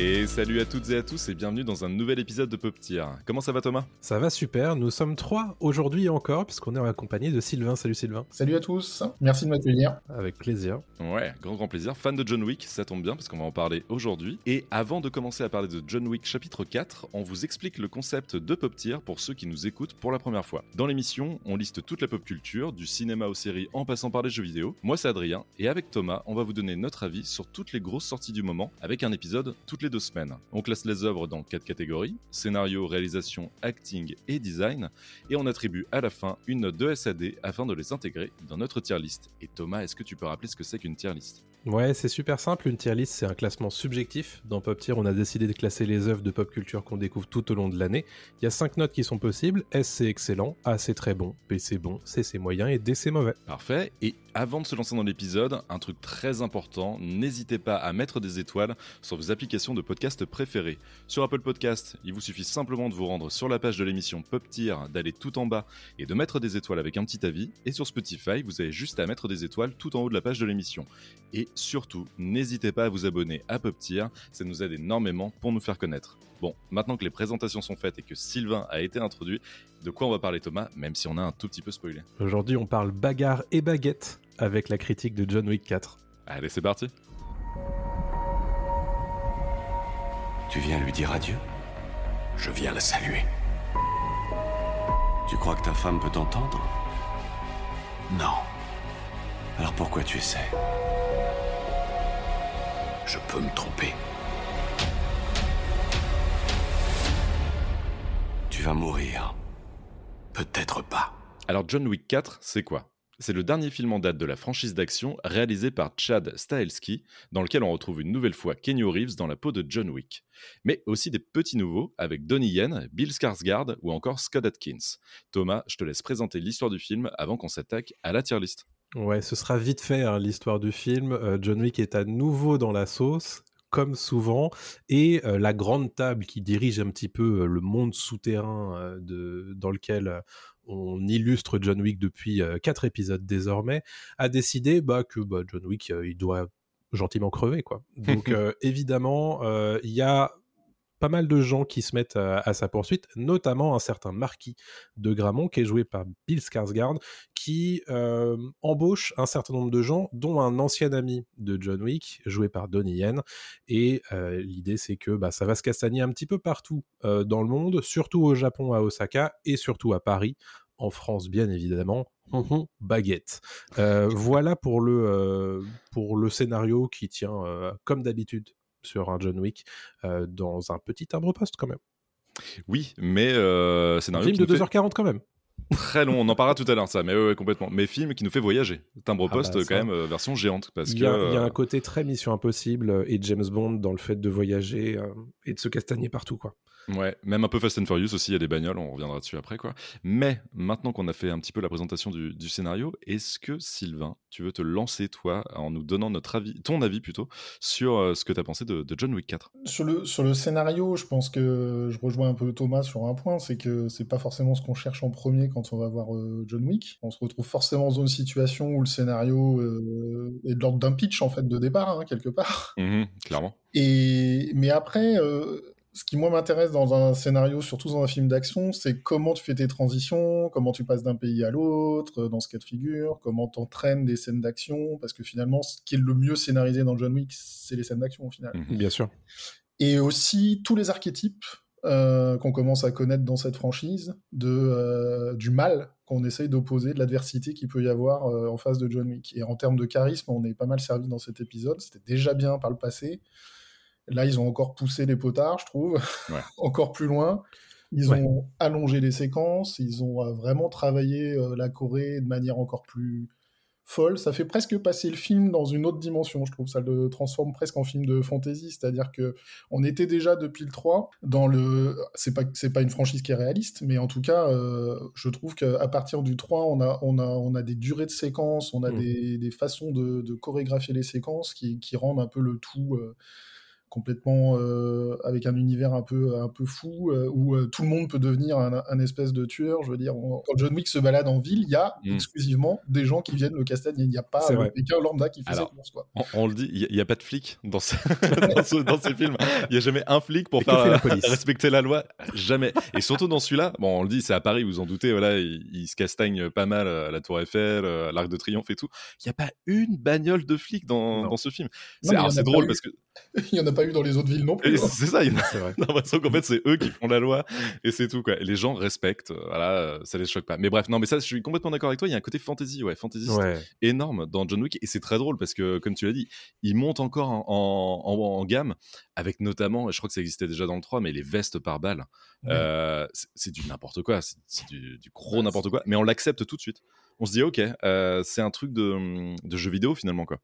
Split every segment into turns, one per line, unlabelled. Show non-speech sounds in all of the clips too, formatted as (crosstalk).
Et salut à toutes et à tous et bienvenue dans un nouvel épisode de Pop Tier. Comment ça va Thomas?
Ça va super, nous sommes trois aujourd'hui encore, puisqu'on est accompagné de Sylvain. Salut Sylvain.
Salut à tous, merci de m'accueillir.
Avec plaisir.
Ouais, grand grand plaisir. Fan de John Wick, ça tombe bien parce qu'on va en parler aujourd'hui. Et avant de commencer à parler de John Wick chapitre 4, on vous explique le concept de Pop Tier pour ceux qui nous écoutent pour la première fois. Dans l'émission, on liste toute la pop culture, du cinéma aux séries en passant par les jeux vidéo. Moi c'est Adrien, et avec Thomas, on va vous donner notre avis sur toutes les grosses sorties du moment, avec un épisode toutes les semaines. On classe les œuvres dans quatre catégories scénario, réalisation, acting et design, et on attribue à la fin une note de SAD afin de les intégrer dans notre tier list. Et Thomas, est-ce que tu peux rappeler ce que c'est qu'une tier list?
Ouais, c'est super simple. Une tier list, c'est un classement subjectif. Dans Pop Tier, on a décidé de classer les œuvres de pop culture qu'on découvre tout au long de l'année. Il y a cinq notes qui sont possibles. S, c'est excellent. A, c'est très bon. B, c'est bon. C, c'est moyen. Et D, c'est mauvais.
Parfait. Et avant de se lancer dans l'épisode, un truc très important, n'hésitez pas à mettre des étoiles sur vos applications de podcast préférées. Sur Apple Podcast, il vous suffit simplement de vous rendre sur la page de l'émission Pop Tier, d'aller tout en bas et de mettre des étoiles avec un petit avis. Et sur Spotify, vous avez juste à mettre des étoiles tout en haut de la page de l'émission. Et surtout, n'hésitez pas à vous abonner à Pop Tier, ça nous aide énormément pour nous faire connaître. Bon, maintenant que les présentations sont faites et que Sylvain a été introduit, de quoi on va parler Thomas, même si on a un tout petit peu spoilé?
Aujourd'hui, on parle bagarre et baguette avec la critique de John Wick 4.
Allez, c'est parti
Tu viens lui dire adieu?
Je viens la saluer.
Tu crois que ta femme peut t'entendre?
Non,
Alors pourquoi tu essaies?
Je peux me tromper.
Tu vas mourir.
Peut-être pas.
Alors John Wick 4, c'est quoi? C'est le dernier film en date de la franchise d'action réalisé par Chad Stahelski, dans lequel on retrouve une nouvelle fois Kenny Reeves dans la peau de John Wick. Mais aussi des petits nouveaux avec Donnie Yen, Bill Skarsgård ou encore Scott Atkins. Thomas, je te laisse présenter l'histoire du film avant qu'on s'attaque à la tier list.
Ouais, ce sera vite fait hein, l'histoire du film. Euh, John Wick est à nouveau dans la sauce, comme souvent, et euh, la grande table qui dirige un petit peu euh, le monde souterrain de, dans lequel on illustre John Wick depuis quatre épisodes désormais, a décidé bah, que bah, John Wick, il doit gentiment crever. quoi. (laughs) Donc évidemment, il y a pas mal de gens qui se mettent à, à sa poursuite, notamment un certain Marquis de Gramont, qui est joué par Bill Skarsgård, qui euh, embauche un certain nombre de gens, dont un ancien ami de John Wick, joué par Donnie Yen. Et euh, l'idée, c'est que bah, ça va se castagner un petit peu partout euh, dans le monde, surtout au Japon, à Osaka, et surtout à Paris, en France, bien évidemment. Hum, baguette. Euh, voilà pour le, euh, pour le scénario qui tient, euh, comme d'habitude, sur un John Wick, euh, dans un petit timbre-poste quand même.
Oui, mais euh,
Un
scénario
film
qui
de
nous fait
2h40 quand même.
très long, on en parlera tout à l'heure ça, mais ouais, ouais, complètement. Mais film qui nous fait voyager. Timbre
Ah
poste
bah,
quand même euh, version géante parce
Il y, a, il y a
euh,
un côté très Mission Impossible euh, et James Bond dans le fait de voyager euh, et de se castagner partout. quoi.
Ouais, même un peu Fast and Furious aussi, il y a des bagnoles, on reviendra dessus après quoi. Mais maintenant qu'on a fait un petit peu la présentation du, du scénario, est-ce que Sylvain, tu veux te lancer toi en nous donnant notre avis, ton avis plutôt, sur euh, ce que tu as pensé de, de John Wick 4
Sur le, sur le scénario, je pense que je rejoins un peu Thomas sur un point, c'est que c'est pas forcément ce qu'on cherche en premier quand on va voir euh, John Wick. On se retrouve forcément dans une situation où le scénario euh, est de l'ordre d'un pitch en fait de départ, hein, quelque part.
Mhm, Clairement.
Et mais après, euh, ce qui moi m'intéresse dans un scénario, surtout dans un film d'action, c'est comment tu fais tes transitions, comment tu passes d'un pays à l'autre, euh, dans ce cas de figure, comment t'entraînes des scènes d'action, parce que finalement, ce qui est le mieux scénarisé dans John Wick, c'est les scènes d'action au final.
Mhm.
Bien sûr.
Et aussi tous les archétypes euh, qu'on commence à connaître dans cette franchise, de, euh, du mal qu'on essaye d'opposer, de l'adversité qu'il peut y avoir euh, en face de John Wick. Et en termes de charisme, on est pas mal servi dans cet épisode. C'était déjà bien par le passé. Là, ils ont encore poussé les potards, je trouve,
Ouais. (laughs)
encore plus loin. Ils
Ouais.
ont allongé les séquences, ils ont euh, vraiment travaillé euh, la Corée de manière encore plus folle. Ça fait presque passer le film dans une autre dimension, je trouve. Ça le transforme presque en film de fantasy. C'est-à-dire que on était déjà depuis le 3 dans le. C'est pas, c'est pas une franchise qui est réaliste, mais en tout cas, euh, je trouve qu'à partir du 3, on a, on, a, on a des durées de séquences, on a
Mm.
des, des façons de, de chorégraphier les séquences qui, qui rendent un peu le tout. euh, complètement euh, avec un univers un peu un peu fou euh, où euh, tout le monde peut devenir un, un espèce de tueur je veux dire on- quand John Wick se balade en ville il y a
Mm.
exclusivement des gens qui viennent le castagner il n'y a pas quelqu'un lambda qui fait
Alors,
cette course quoi
On, on le dit, il n'y a, pas de flic dans, ce- (laughs) dans, ce- dans ces films. Il n'y a jamais un flic pour
Et
faire
fait la police
respecter la loi. Jamais. Et surtout dans celui-là, bon, on le dit, c'est à Paris, vous en doutez, voilà, il, il se castagne pas mal à la Tour Eiffel, à l'Arc de Triomphe et tout. Il n'y a pas une bagnole de flic dans, ce film. C'est drôle parce que (laughs)
il n'y en a pas eu dans les autres villes non plus hein.
c'est ça, il y en a
C'est vrai. (laughs)
l'impression qu'en fait c'est eux qui font la loi et c'est tout quoi. Et les gens respectent, euh, voilà, euh, ça les choque pas. Mais bref, non, mais ça, je suis complètement d'accord avec toi. Il y a un côté fantasy, ouais, fantasy
Ouais.
énorme dans John Wick et c'est très drôle parce que comme tu l'as dit il monte encore en, en- en- en gamme avec notamment je crois que ça existait déjà dans le 3 mais les vestes par balle
Ouais.
Euh, c'est- du n'importe quoi c'est du, du gros
Ouais,
n'importe quoi mais on l'accepte tout de suite on se dit ok euh, c'est un truc de, de jeu vidéo finalement quoi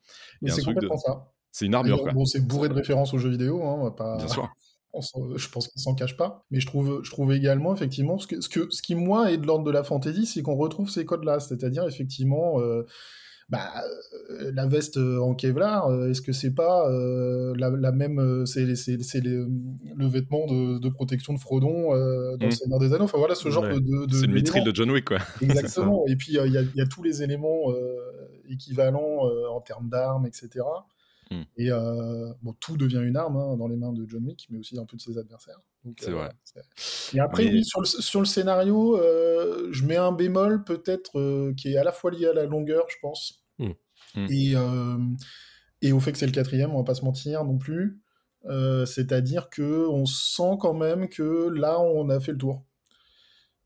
c'est
de-
ça
c'est une armure quoi
bon c'est bourré de références aux jeux vidéo hein, on va pas
bien sûr (laughs)
je pense qu'on s'en cache pas. Mais je trouve, je trouve également, effectivement, ce, que, ce, que, ce qui, moi, est de l'ordre de la fantaisie, c'est qu'on retrouve ces codes-là. C'est-à-dire, effectivement, euh, bah, euh, la veste euh, en Kevlar, est-ce que c'est pas euh, la, la même. c'est c'est- c'est les- le vêtement de, de protection de Frodon euh, dans
Mm.
le Seigneur des Anneaux? Enfin, voilà, ce genre
Ouais.
de.
c'est le mithril de John Wick quoi (laughs)
Exactement. Et puis, il y, y a tous les éléments équivalents en termes d'armes, etc.
Mm.
Et euh, bon, tout devient une arme hein, dans les mains de John Wick, mais aussi un peu de ses adversaires.
C'est vrai.
c'est- Et après,
Mais-
oui, sur le, sur le scénario, euh, je mets un bémol peut-être euh, qui est à la fois lié à la longueur, je pense,
Mm.
Mm.
Et, euh, et au fait que c'est le quatrième, on va pas se mentir non plus. Euh, C'est-à-dire que on sent quand même que là, on a fait le tour.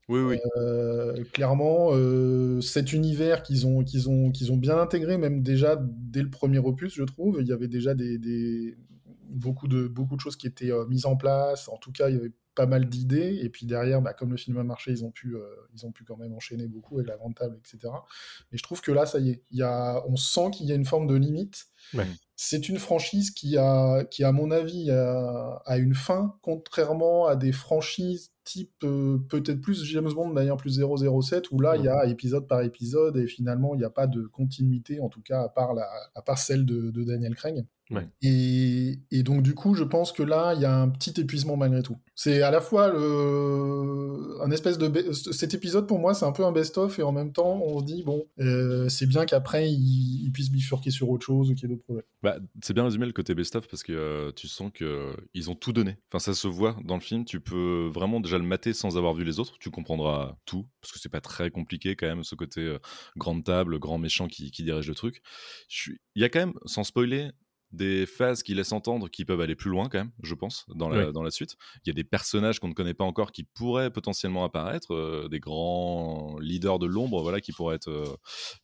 Oui oui
Euh, clairement, euh, cet univers qu'ils ont, ont, ont bien intégré, même déjà dès le premier opus, je trouve, il y avait déjà des, des- beaucoup, de, beaucoup de choses qui étaient euh, mises en place. En tout cas, il y avait pas mal d'idées. Et puis derrière, bah, comme le film a marché, ils ont pu, ils ont pu quand même enchaîner beaucoup avec la grande table, etc. Mais je trouve que là, ça y est, il y a, on sent qu'il y a une forme de limite.
Ouais.
C'est une franchise qui a, qui à mon avis, a, a une fin, contrairement à des franchises type euh, peut-être plus James Bond d'ailleurs plus 007 où là il y a épisode par épisode et finalement il n'y a pas de continuité en tout cas à part la, à part celle de, de Daniel Craig.
Ouais.
Et, et donc du coup je pense que là il y a un petit épuisement malgré tout. C'est à la fois le, un espèce de cet épisode pour moi c'est un peu un best-of et en même temps on se dit bon euh, c'est bien qu'après il, il puisse bifurquer sur autre chose ou qu'il y ait
Bah, c'est bien résumé le côté best-of parce que euh, tu sens que euh, ont tout donné. Enfin, ça se voit dans le film. Tu peux vraiment déjà le mater sans avoir vu les autres. Tu comprendras tout parce que c'est pas très compliqué quand même ce côté euh, grande table, grand méchant qui, qui dirige le truc. Il y a quand même, sans spoiler, des phases qui laissent entendre qui peuvent aller plus loin quand même, je pense, dans la,
Oui.
dans la suite. Il y a des personnages qu'on ne connaît pas encore qui pourraient potentiellement apparaître, euh, des grands leaders de l'ombre, voilà, qui pourraient être euh,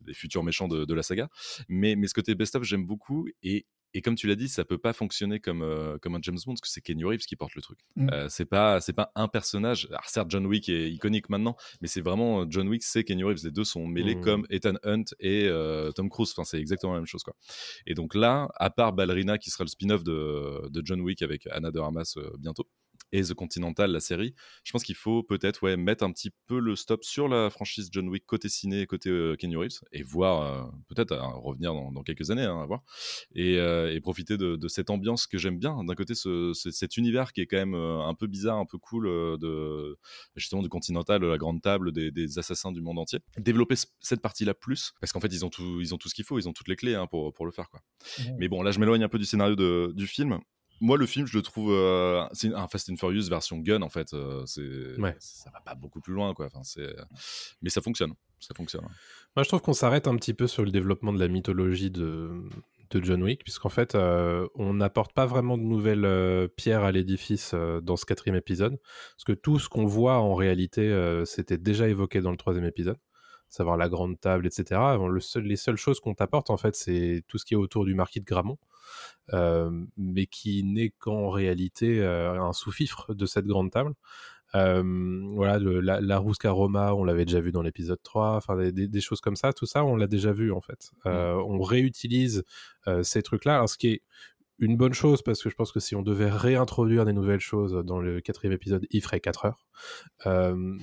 des futurs méchants de, de la saga. Mais, mais ce côté best-of, j'aime beaucoup. Et, et comme tu l'as dit, ça peut pas fonctionner comme, euh, comme un James Bond, parce que c'est Kenny Reeves qui porte le truc.
Mm.
Euh, c'est pas, c'est pas un personnage. Alors certes, John Wick est iconique maintenant, mais c'est vraiment euh, John Wick, c'est Kenny Reeves. Les deux sont mêlés
Mm.
comme Ethan Hunt et euh, Tom Cruise. Enfin, c'est exactement la même chose, quoi. Et donc là, à part Ballerina, qui sera le spin-off de, de John Wick avec Anna de Armas bientôt, et The Continental, la série, je pense qu'il faut peut-être ouais, mettre un petit peu le stop sur la franchise John Wick côté ciné et côté euh, Keanu Reeves, et voir, euh, peut-être euh, revenir dans, dans quelques années, hein, à voir, et, euh, et profiter de, de cette ambiance que j'aime bien. D'un côté, ce, ce- cet univers qui est quand même un peu bizarre, un peu cool, de, justement du Continental, de la grande table, des, des assassins du monde entier. Développer cette partie-là plus, parce qu'en fait, ils ont tout, ils ont tout ce qu'il faut, ils ont toutes les clés hein, pour, pour le faire. Quoi. Mais bon, là, je m'éloigne un peu du scénario de- du film. Moi, le film, je le trouve. euh, c'est un Fast and Furious version gun, en fait. euh, c'est,
Ouais.
Ça va pas beaucoup plus loin, quoi. Enfin, c'est, mais ça fonctionne. Ça fonctionne.
Moi, je trouve qu'on s'arrête un petit peu sur le développement de la mythologie de, de John Wick, puisqu'en fait, euh, on n'apporte pas vraiment de nouvelles euh, pierres à l'édifice euh, dans ce quatrième épisode, parce que tout ce qu'on voit en réalité, c'était déjà évoqué dans le troisième épisode, savoir la grande table, etc. Bon, le seul- les seules choses qu'on t'apporte, en fait, c'est tout ce qui est autour du marquis de Gramont, mais qui n'est qu'en réalité euh, un sous-fifre de cette grande table. Euh, voilà, le- la, la Rusca Roma, on l'avait déjà vu dans l'épisode 3, enfin des, des- des choses comme ça, tout ça, on l'a déjà vu en fait. Euh, On réutilise euh, ces trucs-là, alors ce qui est une bonne chose parce que je pense que si on devait réintroduire des nouvelles choses dans le quatrième épisode, il ferait 4 heures. Euh,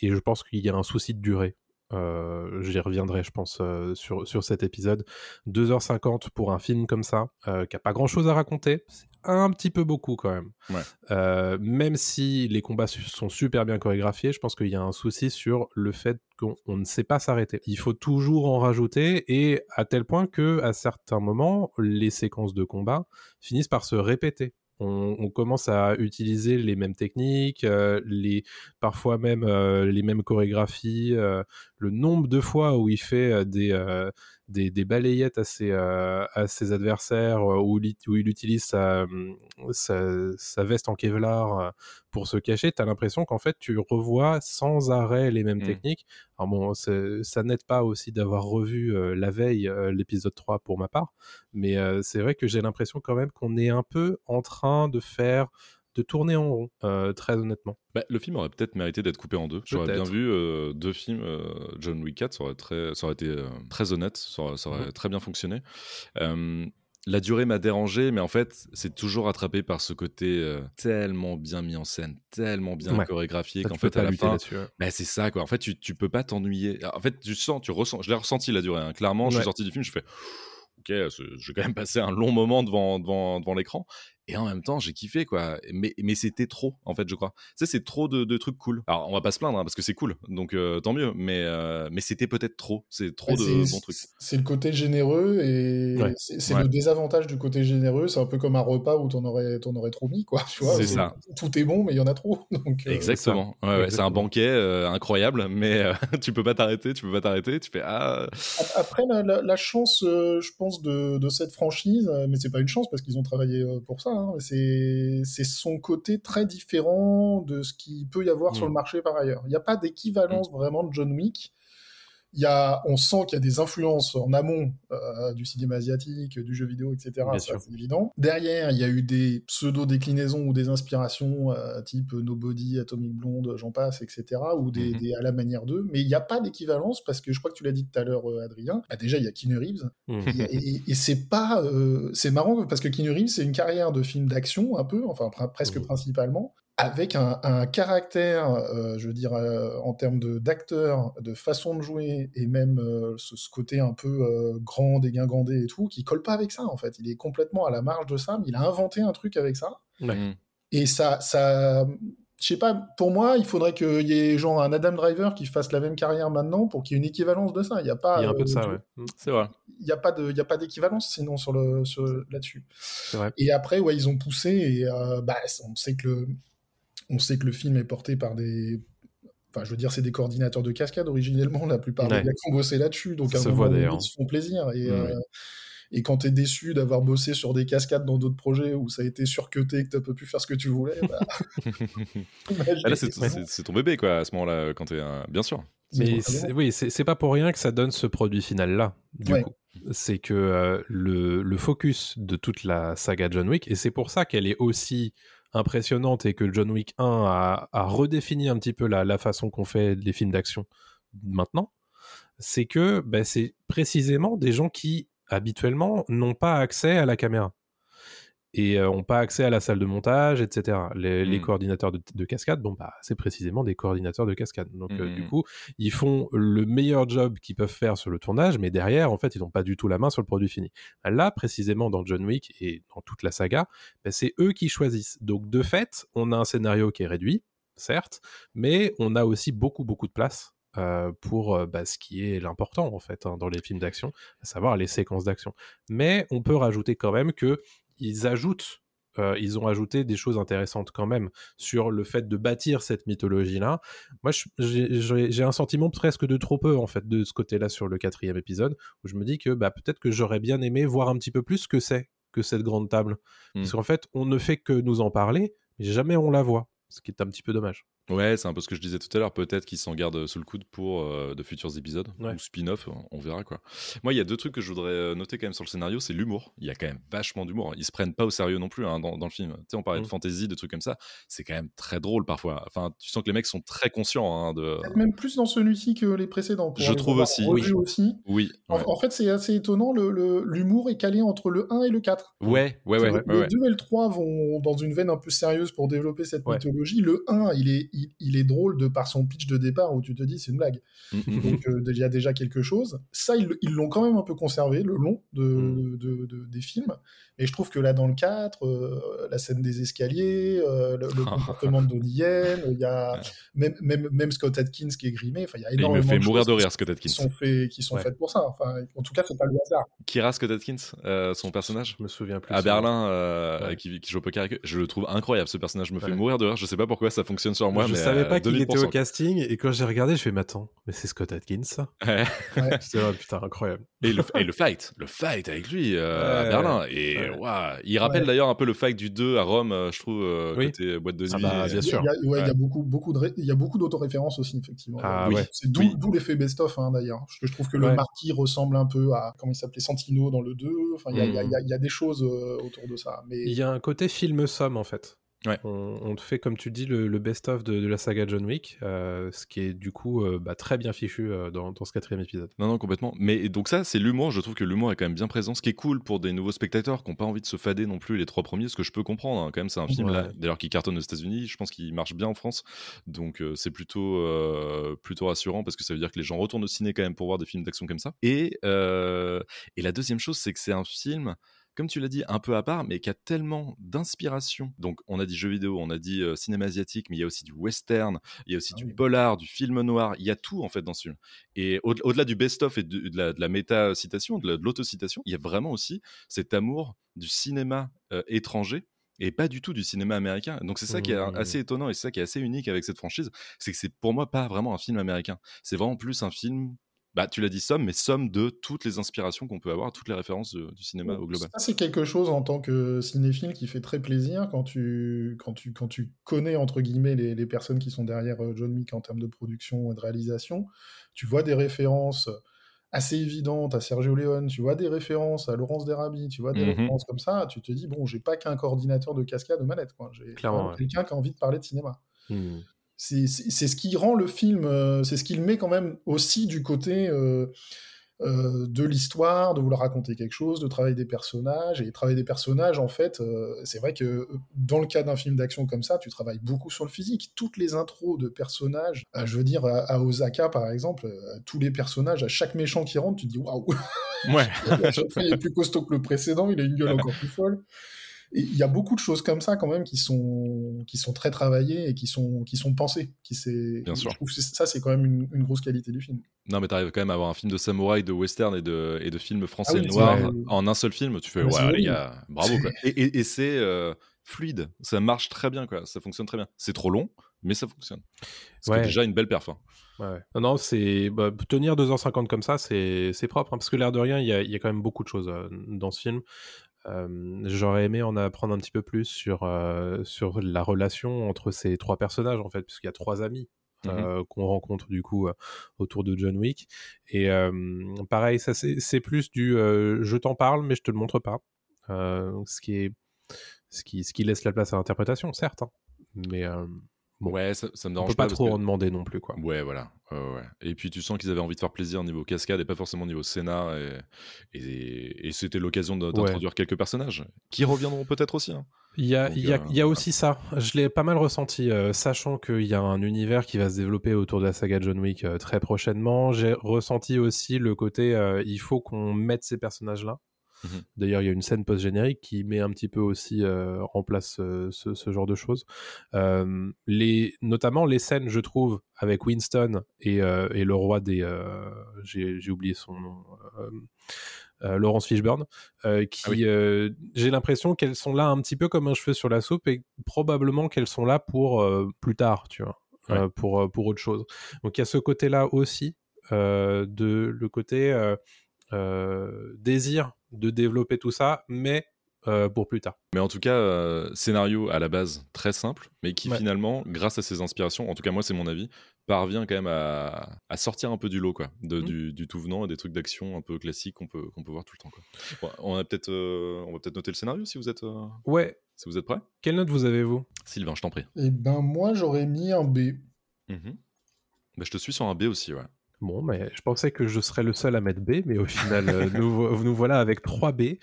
et je pense qu'il y a un souci de durée. Euh, J'y reviendrai, je pense, euh, sur, sur cet épisode. 2h50 pour un film comme ça, euh, qui a pas grand chose à raconter. C'est un petit peu beaucoup quand même.
Ouais.
Même si les combats sont super bien chorégraphiés, je pense qu'il y a un souci sur le fait qu'on on ne sait pas s'arrêter. Il faut toujours en rajouter et à tel point que à certains moments, les séquences de combat finissent par se répéter. On, on commence à utiliser les mêmes techniques, euh, les, parfois même euh, les mêmes chorégraphies. euh, le nombre de fois où il fait euh, des, euh, des, des balayettes à ses, euh, à ses adversaires, où, il, où il utilise sa, hum, sa, sa veste en Kevlar pour se cacher, tu as l'impression qu'en fait tu revois sans arrêt les mêmes
Mm.
techniques. Alors bon, ça n'aide pas aussi d'avoir revu euh, la veille l'épisode 3 pour ma part, mais c'est vrai que j'ai l'impression quand même qu'on est un peu en train de faire de tourner en rond, euh, très honnêtement.
Bah, le film aurait peut-être mérité d'être coupé en deux. J'aurais bien vu euh, deux films, euh, John Wick 4, ça aurait, très, ça aurait été très honnête, ça aurait, ça aurait
Mhm.
très bien fonctionné. La durée m'a dérangé, mais en fait, c'est toujours attrapé par ce côté tellement bien mis en scène, tellement bien
Ouais.
chorégraphié qu'en fait, à la fin,
ouais.
bah, c'est ça, quoi. En fait, tu, tu peux pas t'ennuyer. En fait, tu sens, tu ressens, je l'ai ressenti la durée, hein. clairement. Je suis sorti du film, je fais, ok, je vais quand même passer un long moment devant, devant, devant l'écran. Et en même temps, j'ai kiffé, quoi. Mais, mais c'était trop, en fait, je crois. Tu sais, c'est trop de, de trucs cool. Alors, on va pas se plaindre, hein, parce que c'est cool, donc euh, tant mieux. Mais, euh, mais c'était peut-être trop. C'est trop
Ouais,
de bons trucs.
C'est le côté généreux et
Ouais.
c'est
Ouais.
le désavantage du côté généreux. C'est un peu comme un repas où t'en aurais, t'en aurais trop mis, quoi. Tu vois,
C'est ça.
Tout est bon, mais il y en a trop. (laughs) Donc, euh,
Exactement. Ouais, ouais, c'est un banquet euh, incroyable, mais euh, (laughs) tu peux pas t'arrêter, tu peux pas t'arrêter. Tu fais ah.
Ap- Après, la, la- la chance, euh, je pense, de, de cette franchise, mais c'est pas une chance parce qu'ils ont travaillé euh, pour ça, hein, c'est c'est son côté très différent de ce qu'il peut y avoir sur
Mm.
le marché par ailleurs. Il n'y a pas d'équivalence vraiment de John Wick. Y a, on sent qu'il y a des influences en amont euh, du cinéma asiatique, du jeu vidéo, etc. Ça, c'est évident. Derrière, il y a eu des pseudo-déclinaisons ou des inspirations euh, type Nobody, Atomic Blonde, j'en passe, etc. ou des,
Mhm.
des à la manière d'eux. Mais il n'y a pas d'équivalence parce que je crois que tu l'as dit tout à l'heure, euh, Adrien. Bah, déjà, il y a Keanu Reeves.
Mm.
Et, et- et c'est pas, euh, c'est marrant parce que Keanu Reeves, c'est une carrière de film d'action un peu, enfin pr- presque
Mhm.
principalement, avec un, un caractère, euh, je veux dire, euh, en termes d'acteur, de façon de jouer et même euh, ce, ce côté un peu euh, grand, dégingandé et tout, qui colle pas avec ça en fait. Il est complètement à la marge de ça, mais il a inventé un truc avec ça.
Ouais.
Mm.
Et ça, ça, je sais pas, pour moi, il faudrait qu'il y ait genre un Adam Driver qui fasse la même carrière maintenant pour qu'il y ait une équivalence de ça. Il n'y a pas,
Il y a un peu de ça,
tu-
ouais. Mm.
C'est vrai.
il n'y a pas de, il y a pas d'équivalence sinon sur le, sur, là-dessus. Et après, ouais, ils ont poussé et euh, bah, on sait que le, on sait que le film est porté par des, enfin, je veux dire, c'est des coordinateurs de cascade originellement. La plupart
Ouais.
des gars qui ont bossé là-dessus, donc
Ça
à un
se
moment
voit, d'ailleurs.
ils se font plaisir. Et, euh, et quand t'es déçu d'avoir bossé sur des cascades dans d'autres projets où ça a été surcuté et que t'as pas pu faire ce que tu voulais, bah, (laughs)
Ah, là, c'est c'est- c'est ton bébé, quoi, à ce moment-là, quand t'es un. Bien sûr.
c'est
Mais oui, c'est c'est pas pour rien que ça donne ce produit final-là, du
Ouais.
coup. C'est que euh, le, le focus de toute la saga John Wick, et c'est pour ça qu'elle est aussi impressionnante et que John Wick 1 a, redéfini un petit peu la, façon qu'on fait les films d'action maintenant, c'est que bah, c'est précisément des gens qui, habituellement, n'ont pas accès à la caméra et euh, ont pas accès à la salle de montage, etc. Les, les
Mm.
coordinateurs de, de cascade, bon bah c'est précisément des coordinateurs de cascade. Donc euh, du coup, ils font le meilleur job qu'ils peuvent faire sur le tournage, mais derrière, en fait, ils n'ont pas du tout la main sur le produit fini. Là, précisément dans John Wick et dans toute la saga, bah, c'est eux qui choisissent. Donc de fait, on a un scénario qui est réduit, certes, mais on a aussi beaucoup beaucoup de place. euh, pour euh, bah, ce qui est l'important en fait hein, dans les films d'action, à savoir les séquences d'action. Mais on peut rajouter quand même que ils ajoutent, euh, ils ont ajouté des choses intéressantes quand même sur le fait de bâtir cette mythologie-là. Moi, j'ai- un sentiment presque de trop peu en fait de ce côté-là sur le quatrième épisode, où je me dis que bah, peut-être que j'aurais bien aimé voir un petit peu plus ce que c'est que cette grande table,
Mm.
parce qu'en fait, on ne fait que nous en parler, mais jamais on la voit, ce qui est un petit peu dommage.
Ouais, c'est un peu ce que je disais tout à l'heure. Peut-être qu'ils s'en gardent sous le coude pour euh, de futurs épisodes
Ouais.
ou spin-off, on verra quoi. Moi, il y a deux trucs que je voudrais euh, noter quand même sur le scénario, c'est l'humour. Il y a quand même vachement d'humour. Ils se prennent pas au sérieux non plus hein, dans, dans le film. Tu sais, on parlait de
Mm.
fantasy, de trucs comme ça. C'est quand même très drôle parfois. Enfin, tu sens que les mecs sont très conscients hein, de.
Peut-être même plus dans celui-ci que les précédents. pour
Je trouve aussi. Oui.
aussi.
Oui.
En,
Ouais.
en fait, c'est assez étonnant, le- le- l'humour est calé entre le 1 et le 4.
Ouais, ouais, ouais.
le,
ouais,
le
ouais.
2 et le 3 vont dans une veine un peu sérieuse pour développer cette
Ouais.
mythologie. Le 1, il est, il, il est drôle de par son pitch de départ où tu te dis c'est une blague.
Mm, mm, mm.
Donc euh, il y a déjà quelque chose. Ça, ils ils l'ont quand même un peu conservé le long de,
Mm.
de- de- des films. Et je trouve que là, dans le 4, euh, la scène des escaliers, euh, le, le (laughs) comportement de Donnie Yen, il y a même, même, même Scott Atkins qui est grimé. Enfin, il y a
Et il me
énormément
fait
de
mourir de rire, Scott
qui
Atkins.
sont, faits, qui sont
Ouais.
faites pour ça. Enfin, en tout cas, c'est pas le hasard.
Kira Scott Atkins, euh, son personnage
Je me souviens plus.
à. Berlin euh,
Ouais.
qui, qui joue au poker avec eux. Je le trouve incroyable ce personnage, me fait
Ouais.
mourir de rire. Je sais pas pourquoi ça fonctionne sur moi,
je
mais
savais
euh,
pas qu'il était
2000%.
au casting et quand j'ai regardé, je fais mais attends, mais c'est Scott Atkins ça
Ouais.
Ouais. (laughs)
J'étais là, putain incroyable.
Et le, (laughs) et le fight, le fight avec lui euh, à. Berlin. Et
Ouais.
waouh, il rappelle
Ouais.
d'ailleurs un peu le fight du 2 à Rome, euh, je trouve, euh,
Oui.
côté boîte de
Ah
nuit.
bah, bien
Il y a-
sûr.
Il y a, ouais, il y a
Ouais.
beaucoup, beaucoup de, ré- il y a beaucoup d'autoréférences aussi, effectivement.
Ah
Oui.
ouais.
C'est d'où,
Oui.
l'effet best-of, hein, d'ailleurs. Je trouve que le marquis ressemble un peu à, comment il s'appelait, Santino dans le 2. Enfin, il y a, il y a-
Mm.
il y a- il y a des choses euh, autour de ça. Mais
Il y a un côté film somme en fait.
Ouais.
On, on te fait, comme tu dis, le, le best-of de, de la saga John Wick, euh, ce qui est du coup euh, bah, très bien fichu euh, dans, dans ce quatrième épisode.
Non, non, complètement. Mais donc ça, c'est l'humour. Je trouve que l'humour est quand même bien présent. Ce qui est cool pour des nouveaux spectateurs qui n'ont pas envie de se fader non plus les trois premiers, ce que je peux comprendre. hein. Quand même, c'est un film
Ouais.
là, d'ailleurs qui cartonne aux États-Unis. Je pense qu'il marche bien en France, donc c'est plutôt plutôt rassurant parce que ça veut dire que les gens retournent au ciné quand même pour voir des films d'action comme ça. Et et la deuxième chose, c'est que c'est un film. Comme tu l'as dit, un peu à part, mais qui a tellement d'inspiration. Donc, on a dit jeux vidéo, on a dit euh, cinéma asiatique, mais il y a aussi du western, il y a aussi
Ah
du
oui.
polar, du film noir. Il y a tout en fait dans ce film. Et au- au-delà du best-of et de, de la, de la méta-citation, de la- de l'autocitation, il y a vraiment aussi cet amour du cinéma euh, étranger et pas du tout du cinéma américain. Donc c'est ça qui est
Mmh.
assez étonnant et c'est ça qui est assez unique avec cette franchise, c'est que c'est pour moi pas vraiment un film américain. C'est vraiment plus un film, bah tu l'as dit somme, mais somme de toutes les inspirations qu'on peut avoir, toutes les références de- du cinéma au global.
Ça, c'est quelque chose en tant que cinéphile qui fait très plaisir quand tu, quand tu, quand tu connais, entre guillemets, les, les personnes qui sont derrière euh, John Wick en termes de production et de réalisation. Tu vois des références assez évidentes à Sergio Leone, tu vois des références à Laurence Derabi, tu vois des
Mhm.
références comme ça, tu te dis, bon, j'ai pas qu'un coordinateur de cascade de manette, quoi. J'ai
ouais.
quelqu'un qui a envie de parler de cinéma.
Hmm.
C'est ce qui rend le film, euh, c'est ce qui le met quand même aussi du côté euh, euh, de l'histoire, de vouloir raconter quelque chose, de travailler des personnages. Et travailler des personnages, en fait, euh, c'est vrai que dans le cas d'un film d'action comme ça, tu travailles beaucoup sur le physique. Toutes les intros de personnages, je veux dire, à, Osaka par exemple, tous les personnages, à chaque méchant qui rentre, tu te dis waouh,
Ouais.
à chaque fois, il est plus costaud que le précédent, il a une gueule encore plus folle. Il y a beaucoup de choses comme ça quand même qui sont, qui sont très travaillées et qui sont, qui sont pensées. Qui c'est,
Bien sûr.
Je trouve que c'est- ça, c'est quand même une, une grosse qualité du film.
Non, mais t'arrives quand même à avoir un film de samouraï, de western et de, et de films français
Ah oui, vrai.
en un seul film. Tu fais,
Ah,
ouais, les
horrible.
gars, bravo quoi. Et, et- et c'est euh, fluide, ça marche très bien quoi, ça fonctionne très bien. C'est trop long, mais ça fonctionne. C'est
Ouais.
déjà une belle perf. hein.
Ouais. Non, non, c'est bah, tenir 2h50 comme ça, c'est c'est propre, hein, parce que l'air de rien, il y a, il y a quand même beaucoup de choses euh, dans ce film. Euh, J'aurais aimé en apprendre un petit peu plus sur, euh, sur la relation entre ces trois personnages, en fait, puisqu'il y a trois amis euh, qu'on rencontre du coup autour de John Wick. Et pareil, ça c'est c'est plus du je t'en parle, mais je te le montre pas. Ce, qui est, ce, qui, ce qui laisse la place à l'interprétation, certes. hein. Mais Bon.
Ouais, ça, ça me
on
dérange
peut pas
parce
trop
que-
en demander non plus, quoi.
Ouais, voilà. Ouais. Et puis tu sens qu'ils avaient envie de faire plaisir au niveau cascade et pas forcément au niveau scénar. Et, et, et c'était l'occasion d'introduire quelques personnages qui reviendront peut-être aussi. hein.
Il y a,
Donc,
il y a-
euh,
il y a aussi ça. Je l'ai pas mal ressenti, euh, sachant qu'il y a un univers qui va se développer autour de la saga John Wick euh, très prochainement. J'ai ressenti aussi le côté il faut qu'on mette ces personnages-là.
Mhm.
D'ailleurs, il y a une scène post-générique qui met un petit peu aussi euh, en place euh, ce, ce genre de choses. Euh, les, notamment les scènes, je trouve, avec Winston et, euh, et le roi des. J'ai oublié son nom. euh, Laurence Fishburne, euh, qui,
Ah oui.
euh, j'ai l'impression qu'elles sont là un petit peu comme un cheveu sur la soupe et probablement qu'elles sont là pour plus tard, tu vois, pour, pour autre chose. Donc il y a ce côté-là aussi, de le côté désir de développer tout ça, mais euh, pour plus tard.
Mais en tout cas, euh, scénario à la base très simple, mais qui
Ouais.
finalement, grâce à ses inspirations, en tout cas moi c'est mon avis, parvient quand même à, à sortir un peu du lot, quoi, de,
Mhm.
du, du tout venant et des trucs d'action un peu classiques qu'on peut, qu'on peut voir tout le temps. Quoi. Bon, on, a peut-être, euh, on va peut-être noter le scénario si vous êtes, euh,
Ouais,
si vous êtes prêts.
quelle note vous avez-vous
Sylvain, je t'en prie.
Et ben moi, j'aurais mis un B.
Mhm. Bah, je te suis sur un B aussi, ouais.
Bon, mais je pensais que je serais le seul à mettre B, mais au final, euh, nous, vo- (laughs) nous voilà avec 3 B.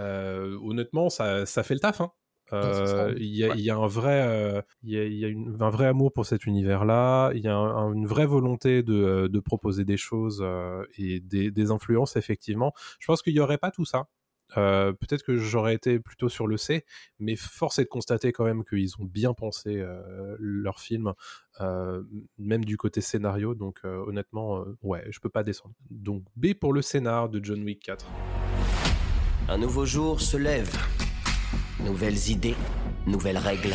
Euh, honnêtement, ça, ça fait le taf. hein.
Ça.
Euh, Il y, a-
Ouais.
il y a un vrai, euh, il y a, il y a une- un vrai amour pour cet univers-là. Il y a un- un- une vraie volonté de, de proposer des choses euh, et des, des influences, effectivement. Je pense qu'il n'y aurait pas tout ça. Euh, Peut-être que j'aurais été plutôt sur le C, mais force est de constater quand même qu'ils ont bien pensé euh, leur film, euh, même du côté scénario. Donc euh, honnêtement, euh, ouais, je peux pas descendre. Donc B pour le scénar de John Wick 4.
Un nouveau jour se lève. Nouvelles idées, nouvelles règles,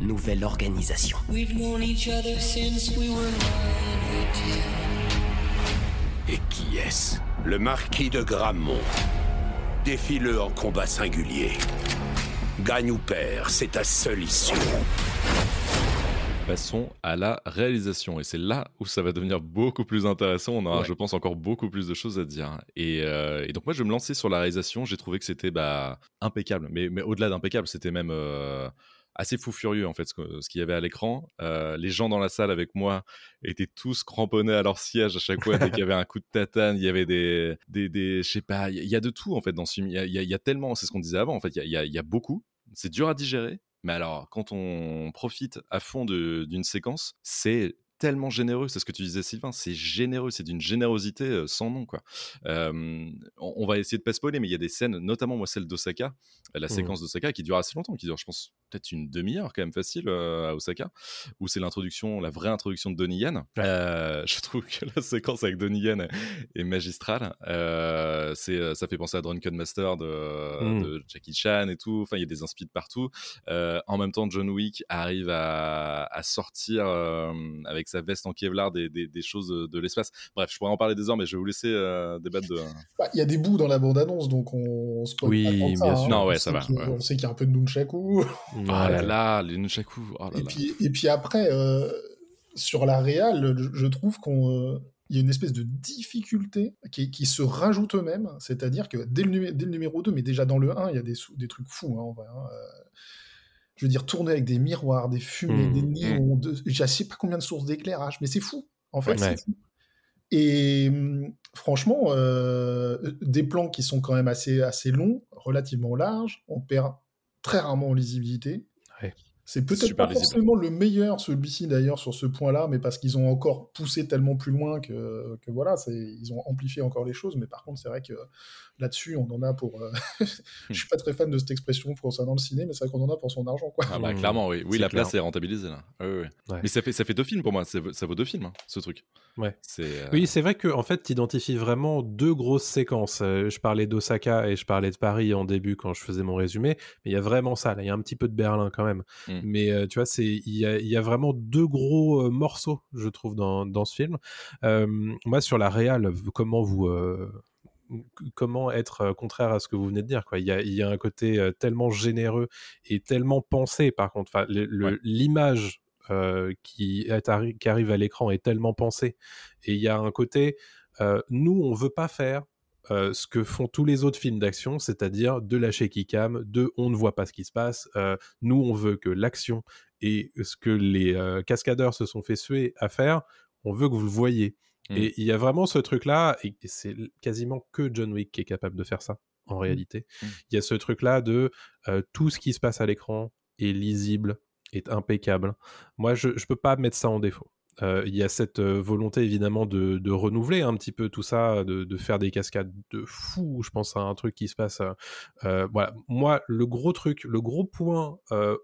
nouvelle organisation.
We've known each other since we were nine.
Et qui est-ce? Le marquis de Grammont. Défie-le en combat singulier. Gagne ou perd, c'est ta seule issue.
Passons à la réalisation. Et c'est là où ça va devenir beaucoup plus intéressant. On aura,
Ouais.
je pense, encore beaucoup plus de choses à dire. Et, euh, et donc, moi, je vais me lancer sur la réalisation. J'ai trouvé que c'était bah, impeccable. Mais, mais au-delà d'impeccable, c'était même euh, assez fou furieux, en fait, ce, qu'il y avait à l'écran. Euh, les gens dans la salle avec moi étaient tous cramponnés à leur siège à chaque fois. Dès qu'il y (laughs) avait un coup de tatane, il y avait des. des, des je sais pas, il y, a- il y a de tout, en fait, dans ce film. Il y a, il y a- il y a tellement, c'est ce qu'on disait avant, en fait, il y a, y a- il y a beaucoup. C'est dur à digérer. Mais alors, quand on profite à fond d'une séquence, c'est tellement généreux, c'est ce que tu disais Sylvain, c'est généreux, c'est d'une générosité sans nom quoi. Euh, on, va essayer de pas spoiler, mais il y a des scènes, notamment moi celle d'Osaka, la
Mhm.
séquence d'Osaka qui dure assez longtemps, qui dure je pense peut-être une demi-heure quand même facile euh, à Osaka, où c'est l'introduction, la vraie introduction de Donnie Yen. Euh, (laughs) je trouve que la séquence avec Donnie Yen est magistrale. C'est, ça fait penser à Drunken Master de,
Mhm.
de Jackie Chan et tout. Enfin, il y a des inspi de partout. En même temps, John Wick arrive à, à sortir euh, avec sa veste en Kevlar des, des- des choses de, de l'espace. Bref, je pourrais en parler des heures, mais je vais vous laisser euh, débattre de.
Bah, Il y a des bouts dans la bande-annonce, donc on, on spoil
Oui,
pas que ça,
bien
hein.
sûr.
Non, ouais,
On
ça
sait
va, ouais.
On sait qu'il y a un peu de nunchaku.
Oh là là, les nunchaku. Oh là
Et
là.
puis, et puis après, euh, sur la réal, je, je trouve qu'on euh, il y a une espèce de difficulté qui, qui se rajoute eux-mêmes. C'est-à-dire que dès le, numé- dès le numéro 2, mais déjà dans le 1, il y a des, des trucs fous. hein, en vrai, hein, euh, je veux dire, tourner avec des miroirs, des fumées,
Mmh,
des
mmh.
néons, de, je sais pas combien de sources d'éclairage, mais c'est fou. En fait,
Ouais.
c'est fou. Et hum, franchement, euh, des plans qui sont quand même assez, assez longs, relativement larges, on perd très rarement en lisibilité. C'est peut-être pas forcément le meilleur, celui-ci d'ailleurs, sur ce point-là, mais parce qu'ils ont encore poussé tellement plus loin que, que voilà, ils ont amplifié encore les choses. Mais par contre, c'est vrai que là-dessus, on en a pour. euh, (laughs) Je suis pas très fan de cette expression concernant le ciné, mais c'est vrai qu'on en a pour son argent, quoi.
Ah bah clairement oui, oui la place est rentabilisée là. Oui, oui, oui.
Ouais.
Mais ça fait ça fait deux films pour moi, ça vaut, ça vaut deux films hein, ce truc.
Ouais.
Euh,
Oui, c'est vrai que en fait, tu identifies vraiment deux grosses séquences. Euh, je parlais d'Osaka et je parlais de Paris en début quand je faisais mon résumé, mais il y a vraiment ça. Là, il y a un petit peu de Berlin quand même.
Mm.
Mais euh, tu vois, c'est il y a, il y a vraiment deux gros morceaux, je trouve, dans, dans ce film. Moi, sur la réal, comment vous comment être contraire à ce que vous venez de dire quoi. Il y a, il y a un côté tellement généreux et tellement pensé. Par contre, Enfin,
Ouais.
l'image euh, qui, est arri- qui arrive à l'écran est tellement pensée. Et il y a un côté, euh, nous, on veut pas faire euh, ce que font tous les autres films d'action, c'est-à-dire de lâcher qui cam, de on ne voit pas ce qui se passe. Euh, nous, on veut que l'action et ce que les euh, cascadeurs se sont fait suer à faire, on veut que vous le voyez.
Mm.
Et il y a vraiment ce truc-là, et c'est quasiment que John Wick qui est capable de faire ça, en réalité.
Mm.
Il y a ce truc-là de tout ce qui se passe à l'écran est lisible, est impeccable. Moi, je ne peux pas mettre ça en défaut. Euh, Il y a cette euh, volonté évidemment de, de renouveler un petit peu tout ça, de, de faire des cascades de fou. Je pense à un truc qui se passe. euh, voilà, moi le gros truc, le gros point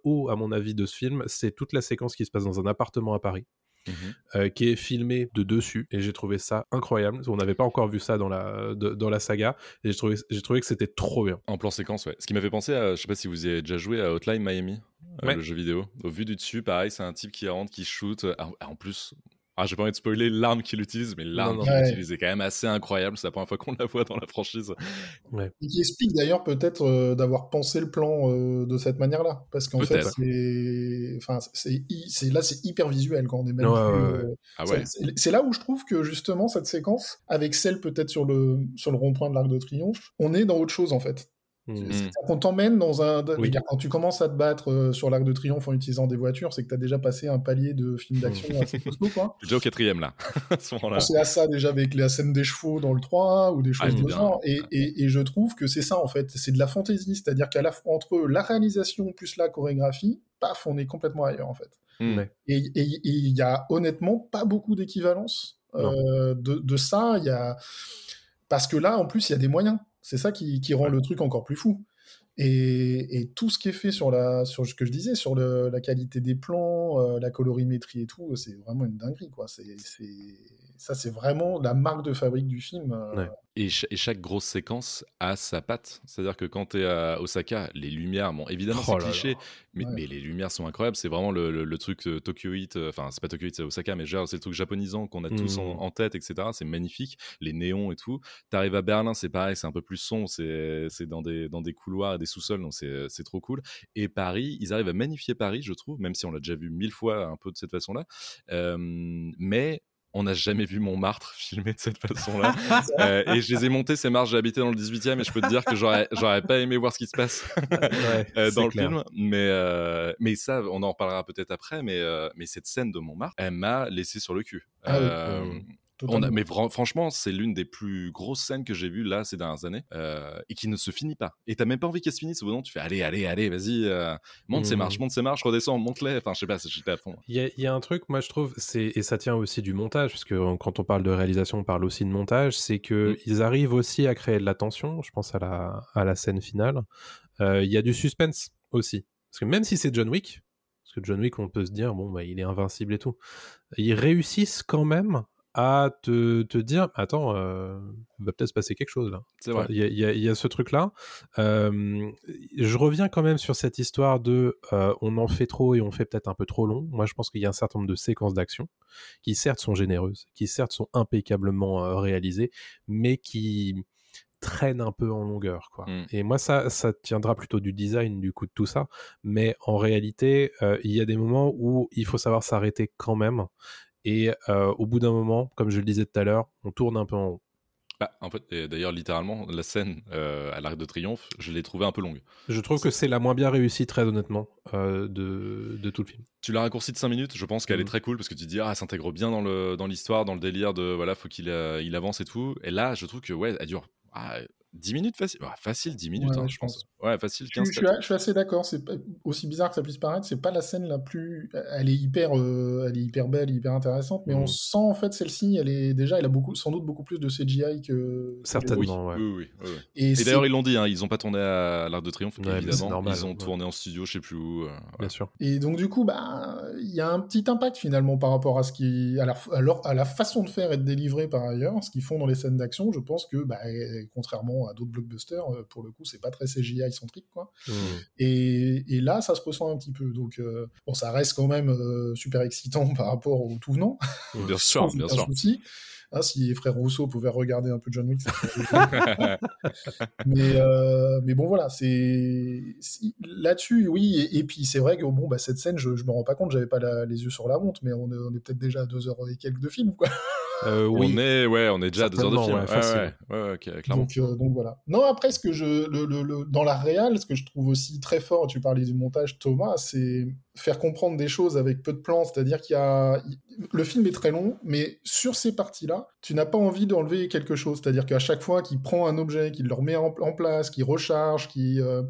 haut à mon avis de ce film, c'est toute la séquence qui se passe dans un appartement à Paris
mhm.
euh, qui est filmé de dessus et j'ai trouvé ça incroyable. On n'avait pas encore vu ça dans la, de- dans la saga et j'ai trouvé, j'ai trouvé que c'était trop bien.
En plan séquence, ouais. Ce qui m'a fait penser à, je sais pas si vous y avez déjà joué à Hotline Miami, euh,
Ouais.
le jeu vidéo. Au vu du dessus, pareil, c'est un type qui rentre, qui shoot. euh, En, en plus, Ah, j'ai pas envie de spoiler l'arme qu'il utilise, mais l'arme qu'il
Ouais.
utilise est quand même assez incroyable. C'est la première fois qu'on la voit dans la franchise.
Et qui explique d'ailleurs peut-être euh, d'avoir pensé le plan euh, de cette manière-là. Parce qu'en fait, c'est. Enfin, c'est, là, c'est hyper visuel quand on est même.
Ouais,
plus,
ouais, ouais.
euh,
Ah ouais.
c'est- C'est là où je trouve que justement cette séquence, avec celle peut-être sur le, sur le rond-point de l'Arc de Triomphe, on est dans autre chose en fait.
Mm.
C'est-à-dire qu'on t'emmène dans un.
Oui.
Quand tu commences à te battre euh, sur l'Arc de Triomphe en utilisant des voitures, c'est que tu as déjà passé un palier de films d'action assez costaud, quoi.
Je suis déjà au quatrième là, (laughs) à ce moment-là.
Pensez à ça déjà avec la scène des chevaux dans le 3 ou des
Ah,
choses
c'est
de genre. Et, et, et je trouve que c'est ça en fait, c'est de la fantaisie, c'est-à-dire qu'à la entre la réalisation plus la chorégraphie, paf, on est complètement ailleurs en fait. Et- et il y a honnêtement pas beaucoup d'équivalence euh, de, de ça. Il y a parce que là en plus il y a des moyens. C'est ça qui, qui rend le truc encore plus fou. Et, et tout ce qui est fait sur la sur ce que je disais sur le- la qualité des plans, euh, la colorimétrie et tout, c'est vraiment une dinguerie quoi. C'est- ça c'est vraiment la marque de fabrique du film. euh,
Ouais.
Et, cha- et chaque grosse séquence a sa patte. C'est-à-dire que quand tu es à Osaka, les lumières, bon, évidemment,
Oh
c'est
là là.
cliché, mais,
Ouais.
mais les lumières sont incroyables. C'est vraiment le, le- le truc euh, Tokyo Heat, euh, enfin, c'est pas Tokyo Heat, c'est Osaka, mais genre, c'est le truc japonisant qu'on a tous en, en tête, etc. C'est magnifique. Les néons et tout. Tu arrives à Berlin, c'est pareil, c'est un peu plus sombre, c'est dans des, dans des couloirs et des sous-sols, donc c'est c'est trop cool. Et Paris, ils arrivent à magnifier Paris, je trouve, même si on l'a déjà vu mille fois un peu de cette façon-là. Euh, mais on n'a jamais vu Montmartre (laughs) filmé de cette façon-là. (laughs) Euh, et je les ai montés ces marches, j'ai habité dans le 18e et je peux te dire que j'aurais, j'aurais pas aimé voir ce qui se passe (laughs)
Ouais,
euh, dans le
clair.
film. Mais, euh, mais ça, on en reparlera peut-être après. Mais, euh, mais cette scène de Montmartre, elle m'a laissé sur le cul.
Ah oui.
On a,
totalement.
mais franchement, c'est l'une des plus grosses scènes que j'ai vues là ces dernières années euh, et qui ne se finit pas. Et t'as même pas envie qu'elle se finisse. Au bout d'un moment, tu fais allez, allez, allez, vas-y, euh, monte ces
Mm.
marches, monte ces marches, redescends, monte-les. Enfin, je sais pas, j'étais à fond.
Il y, a- il y a un truc, moi je trouve, et ça tient aussi du montage, parce que euh, quand on parle de réalisation, on parle aussi de montage, c'est que
Mm.
ils arrivent aussi à créer de la tension. Je pense à la, à la scène finale. Euh, Il y a du suspense aussi, parce que même si c'est John Wick, parce que John Wick, on peut se dire bon bah il est invincible et tout, ils réussissent quand même à te, te dire attends, euh, il va peut-être se passer quelque chose là.
C'est vrai.
Il y, a- y y ce truc-là. Euh, je reviens quand même sur cette histoire de euh, on en fait trop et on fait peut-être un peu trop long. Moi, je pense qu'il y a un certain nombre de séquences d'action qui certes sont généreuses, qui certes sont impeccablement euh, réalisées, mais qui traînent un peu en longueur. Quoi.
Mm.
Et moi, ça, ça tiendra plutôt du design du coup de tout ça. Mais en réalité, euh, il y a des moments où il faut savoir s'arrêter quand même. Et euh, au bout d'un moment, comme je le disais tout à l'heure, on tourne un peu en rond.
Bah, en fait, d'ailleurs, littéralement, la scène euh, à l'Arc de Triomphe, je l'ai trouvée un peu longue.
Je trouve que c'est la moins bien réussie, très honnêtement, euh, de, de tout le film.
Tu l'as raccourci de 5 minutes, je pense qu'elle est
Mhm.
très cool parce que tu te dis, ah, elle s'intègre bien dans le dans l'histoire, dans le délire de, voilà, faut qu'il euh, il avance et tout. Et là, je trouve que, ouais, elle dure ah, 10 minutes facile. Ouais, facile, 10 minutes,
Ouais,
hein, je pense. Ouais, facile,
Je,
15
je suis, je suis assez d'accord. C'est pas- aussi bizarre que ça puisse paraître. C'est pas la scène la plus. Elle est hyper, euh, elle est hyper belle, hyper intéressante. Mais on sent en fait celle-ci. Elle est déjà, elle a beaucoup, sans doute beaucoup plus de CGI que. que les
Certainement.
Oui,
ouais.
oui, oui, oui.
Et,
d'ailleurs, ils l'ont dit, hein, ils ont pas tourné à l'Arc de Triomphe,
Ouais,
évidemment.
normal,
ils ont
ouais.
tourné en studio, je sais plus où. euh,
Bien sûr.
Et donc du coup, bah, il y a un petit impact finalement par rapport à ce qui, à la, à leur- à la façon de faire et de délivrer par ailleurs, ce qu'ils font dans les scènes d'action. Je pense que, bah, contrairement à d'autres blockbusters, euh, pour le coup, c'est pas très CGI centrique, quoi.
Mm.
Et, et là, ça se ressent un petit peu. Donc, euh, bon, ça reste quand même euh, super excitant (laughs) par rapport au tout venant.
Bien sûr, bien sûr.
souci. Hein, si les frères Rousseau pouvaient regarder un peu John Wick, (laughs) mais, euh, mais bon, voilà, c'est là-dessus, oui. Et, et puis, c'est vrai que bon, bah, cette scène, je, je me rends pas compte, j'avais pas la- les yeux sur la montre, mais on est, on est peut-être déjà à deux heures et quelques de film, quoi.
Euh, oui.
On est, ouais, on est déjà à deux heures de film.
ouais,
ouais, ouais.
Donc, euh, donc voilà. Non, après, ce que je, le, le- le- dans la réal, ce que je trouve aussi très fort, tu parlais du montage, Thomas, c'est faire comprendre des choses avec peu de plans. C'est-à-dire qu'il y a, le film est très long, mais sur ces parties-là, tu n'as pas envie d'enlever quelque chose. C'est-à-dire qu'à chaque fois qu'il prend un objet, qu'il le remet en, en place, qu'il recharge, qui euh,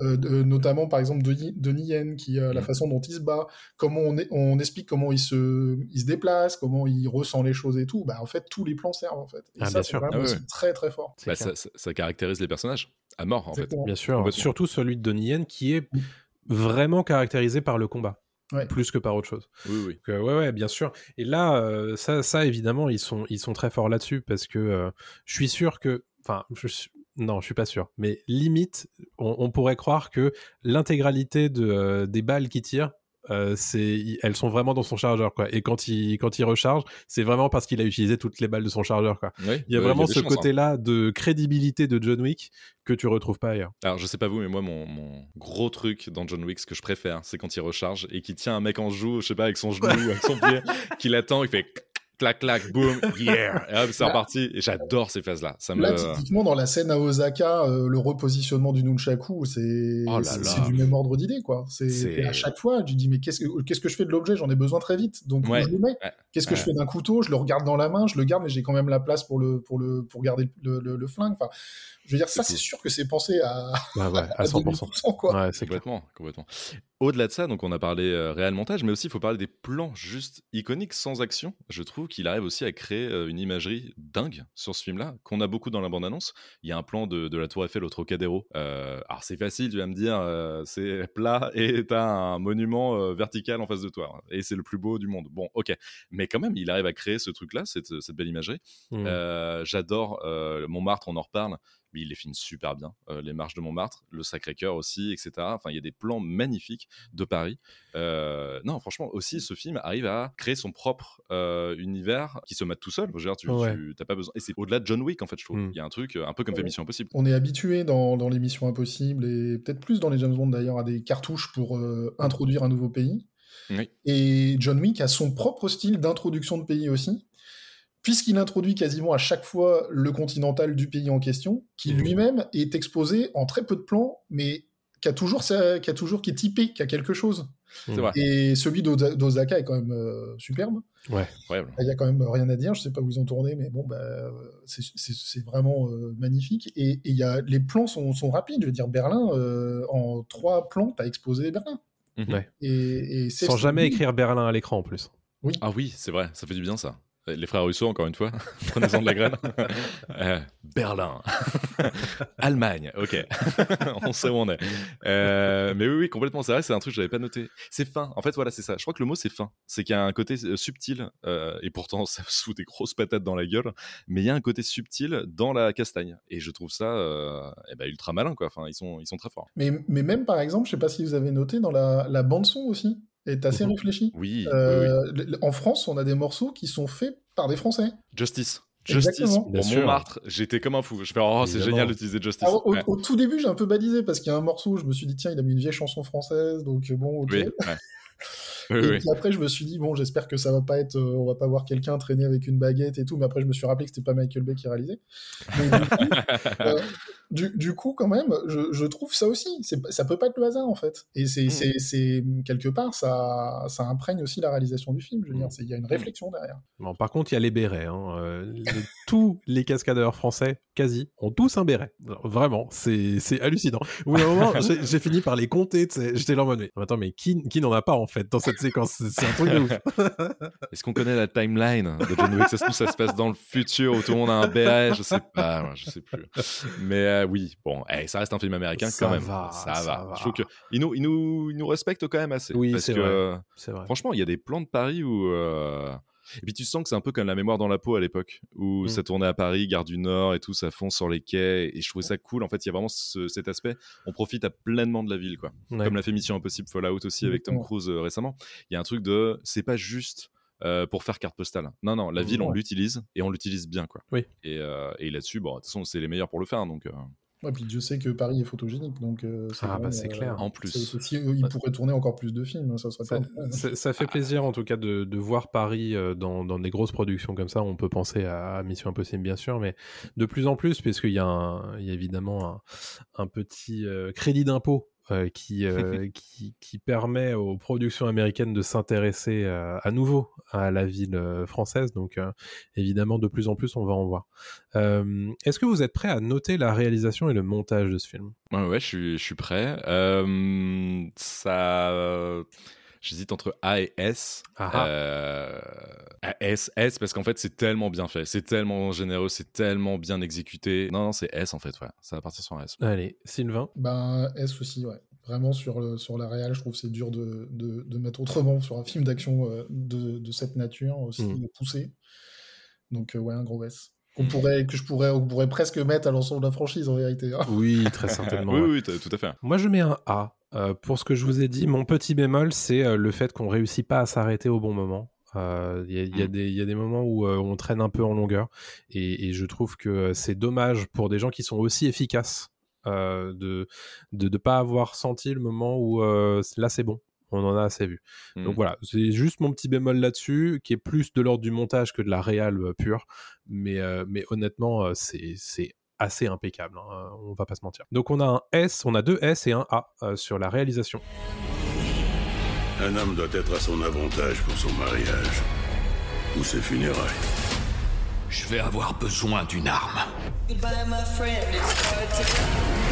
de- notamment par exemple Denis, Denis Yen, qui la
Mm.
façon dont il se bat, comment on, est- on explique comment il se, il se déplace, comment il ressent les choses et tout. Bah en fait tous les plans servent en fait. Et
Ah,
ça c'est vraiment
Ah
très très fort.
C'est
Bah, ça, ça- ça caractérise les personnages à mort, en fait.
Bien sûr.
Complètement.
Surtout celui de Donnie Yen qui est vraiment caractérisé par le combat.
Ouais.
Plus que par autre chose.
Oui, oui.
Donc, euh, ouais, ouais, bien sûr. Et là, euh, ça, ça, évidemment, ils sont, ils sont très forts là-dessus parce que euh, je suis sûr que. Enfin, je suis- non, je suis pas sûr. Mais limite, on, on pourrait croire que l'intégralité de, euh, des balles qui tirent euh, c'est, elles sont vraiment dans son chargeur, quoi. Et quand il, quand il recharge, c'est vraiment parce qu'il a utilisé toutes les balles de son chargeur, quoi.
Ouais,
Il y a
euh,
vraiment ce
hein.
côté-là de crédibilité de John Wick que tu retrouves pas ailleurs.
Alors, je sais pas vous, mais moi, mon, mon gros truc dans John Wick, ce que je préfère, c'est quand il recharge et qu'il tient un mec en joue, je sais pas, avec son genou, (laughs) avec son pied, qu'il attend, il fait clac, clac, boum, yeah, et hop, c'est reparti. Et j'adore ces phases-là. Ça me.
Là, typiquement, dans la scène à Osaka, euh, le repositionnement du nunchaku, c'est
Oh
c'est- du même ordre d'idée, quoi. C'est à chaque fois, tu dis, mais qu'est-ce que, qu'est-ce que je fais de l'objet? J'en ai besoin très vite. Donc,
Ouais.
je le mets? Qu'est-ce que je fais d'un couteau? Je le regarde dans la main, je le garde, mais j'ai quand même la place pour, le, pour, le, pour garder le, le- le flingue. Enfin, je veux dire, ça,
C'est
sûr que c'est pensé à,
Ouais, ouais, (laughs) à
à
100%.
2000%, quoi.
Ouais, c'est.
Complètement, complètement. Au-delà de ça, donc on a parlé euh, réel montage, mais aussi il faut parler des plans juste iconiques sans action. Je trouve qu'il arrive aussi à créer euh, une imagerie dingue sur ce film-là, qu'on a beaucoup dans la bande-annonce. Il y a un plan de, de la Tour Eiffel au Trocadéro. Euh, alors c'est facile, tu vas me dire, euh, c'est plat et t'as un monument euh, vertical en face de toi. Et c'est le plus beau du monde. Bon, ok. Mais quand même, il arrive à créer ce truc-là, cette, cette belle imagerie.
Mm.
Euh, J'adore euh, Montmartre, on en reparle, mais il les filme super bien. Euh, les marches de Montmartre, le Sacré-Cœur aussi, etc. Enfin, il y a des plans magnifiques de Paris. Euh, non, franchement, aussi, ce film arrive à créer son propre euh, univers qui se mate tout seul. Je veux dire, tu
Ouais.
n'as pas besoin. Et c'est au-delà de John Wick, en fait, je trouve.
Mm.
Il y a un truc un peu comme fait. Mission Impossible.
On est habitué dans, dans les missions impossibles et peut-être plus dans les James Bond d'ailleurs à des cartouches pour euh, introduire un nouveau pays.
Oui.
Et John Wick a son propre style d'introduction de pays aussi, puisqu'il introduit quasiment à chaque fois le continental du pays en question, qui
Mhm.
lui-même est exposé en très peu de plans, mais qui a toujours, sa- qui a toujours qui est typé, qui a quelque chose.
C'est vrai.
Et celui d'Osa- d'Osaka est quand même euh, superbe.
Incroyable.
Il y a quand même rien à dire. Je sais pas où ils ont tourné, mais bon, bah, c'est- vraiment euh, magnifique. Et, et il y a, les plans sont, sont rapides. Je veux dire, Berlin, euh, en trois plans, tu as exposé Berlin.
Mhm.
Ouais.
Et,
Sans jamais écrire Berlin à l'écran en plus.
Ah oui, c'est vrai, ça fait du bien ça. Les frères Russo, encore une fois, (laughs) prenez-en de la graine. (laughs) Euh, Berlin. (laughs) Allemagne, ok. on sait où on est. Euh, mais oui, oui, complètement, c'est vrai, c'est un truc que j'avais pas noté. C'est fin, en fait, voilà, c'est ça. Je crois que le mot c'est fin. C'est qu'il y a un côté euh, subtil, euh, et pourtant ça fout des grosses patates dans la gueule, mais il y a un côté subtil dans la castagne. Et je trouve ça euh, eh ben, ultra malin, quoi. Enfin, ils sont, ils sont très forts.
Mais, mais même, par exemple, je sais pas si vous avez noté, dans la, la bande-son aussi, est assez
Mhm.
réfléchie.
Oui, oui, oui.
Euh, En France, on a des morceaux qui sont faits par des Français.
Justice. Justice
Exactement.
pour. Montmartre, j'étais comme un fou. Je fais, oh, c'est génial d'utiliser Justice.
Alors, au,
Ouais.
au tout début, j'ai un peu balisé parce qu'il y a un morceau où je me suis dit, tiens, il a mis une vieille chanson française, donc euh, bon, ok.
Oui, ouais. (laughs) Oui,
Et
oui.
puis après, je me suis dit, bon, j'espère que ça va pas être, euh, on va pas voir quelqu'un traîner avec une baguette et tout, mais après, je me suis rappelé que c'était pas Michael Bay qui réalisait. Donc, du, coup, (laughs) euh, du, du coup, quand même, je, je trouve ça aussi, ça peut pas être le hasard, en fait. Et c'est,
Mm.
quelque part, ça, ça imprègne aussi la réalisation du film, je veux dire,
Mm.
il y a une réflexion derrière.
Bon, par contre, il y a les bérets. hein. Euh, les- tous les cascadeurs français, quasi, ont tous un béret. Vraiment, c'est hallucinant. Au bout moment, (laughs) j'ai j'ai fini par les compter. J'étais là en mode, mais attends, mais qui, qui n'en a pas en fait dans cette séquence? C'est un truc de ouf. (laughs)
Est-ce qu'on connaît la timeline de John Wick? Ça ça se passe dans le futur où tout le monde a un béret, je sais pas, je sais plus. Mais euh, oui, bon, eh, ça reste un film américain
Ça
quand même.
va,
ça,
ça
va.
va.
Je trouve que il nous, il nous, il nous respecte quand même assez.
Oui, c'est vrai.
Franchement, il y a des plans de Paris où. euh, Et puis tu sens que c'est un peu comme la mémoire dans la peau à l'époque, où
Mm.
ça tournait à Paris, gare du Nord et tout, ça fonce sur les quais. Et je trouvais ça cool. En fait, il y a vraiment ce- cet aspect. On profite à pleinement de la ville, quoi.
Ouais.
Comme l'a fait Mission Impossible Fallout aussi avec Tom
Exactement.
Cruise euh, récemment. Il y a un truc de. C'est pas juste. Euh, pour faire carte postale. Non, non, la ville, on
Ouais.
l'utilise et on l'utilise bien, quoi.
Oui.
Et, euh, et là-dessus, bon, de toute façon, c'est les meilleurs pour le faire, donc euh,
Ouais, puis Dieu sait que Paris est photogénique, donc euh, c'est
Ah, bah, clair.
en plus.
si euh, il pourrait tourner encore plus de films, ça serait
Ça,
pas un problème.
ça- ça fait plaisir en tout cas de, de voir Paris euh, dans, dans des grosses productions comme ça. On peut penser à Mission Impossible bien sûr, mais de plus en plus, puisqu'il y, a un- il y a évidemment un, un petit euh, crédit d'impôt euh, qui, euh, (laughs) qui, qui permet aux productions américaines de s'intéresser euh, à nouveau à la ville française. Donc évidemment, de plus en plus, on va en voir. Est-ce que vous êtes prêt à noter la réalisation et le montage de ce film?
Ouais, ouais, je suis, je suis prêt. Ça. J'hésite entre A et S.
Ah ah.
Euh, S, S, parce qu'en fait, c'est tellement bien fait, c'est tellement généreux, c'est tellement bien exécuté. Non, non, c'est S en fait, ouais. Ça va partir sur un S.
Allez, Sylvain.
Ben, S aussi, ouais. Vraiment, sur, le, sur la réal, je trouve que c'est dur de, de, de mettre autrement sur un film d'action euh, de, de cette nature, aussi
Mm.
poussé. Donc, euh, ouais, un gros S. Qu'on pourrait, que je pourrais, on pourrait presque mettre à l'ensemble de la franchise, en vérité. hein.
Oui, (laughs) très certainement.
oui, oui, tout à fait.
Moi, je mets un A. Euh, pour ce que je vous ai dit, mon petit bémol, c'est euh, le fait qu'on réussit pas à s'arrêter au bon moment. Euh, Il y, y a
Mm.
y a des moments où euh, on traîne un peu en longueur et, et je trouve que c'est dommage pour des gens qui sont aussi efficaces euh, de de ne pas avoir senti le moment où euh, là c'est bon, on en a assez vu.
Mm.
Donc voilà, c'est juste mon petit bémol là-dessus qui est plus de l'ordre du montage que de la réal euh, pure, mais, euh, mais honnêtement euh, c'est assez impeccable, hein, on va pas se mentir. Donc on a un S, on a deux S et un A euh, sur la réalisation.
Un homme doit être à son avantage pour son mariage. Ou ses funérailles.
Je vais avoir besoin d'une arme.
Goodbye, my friend. It's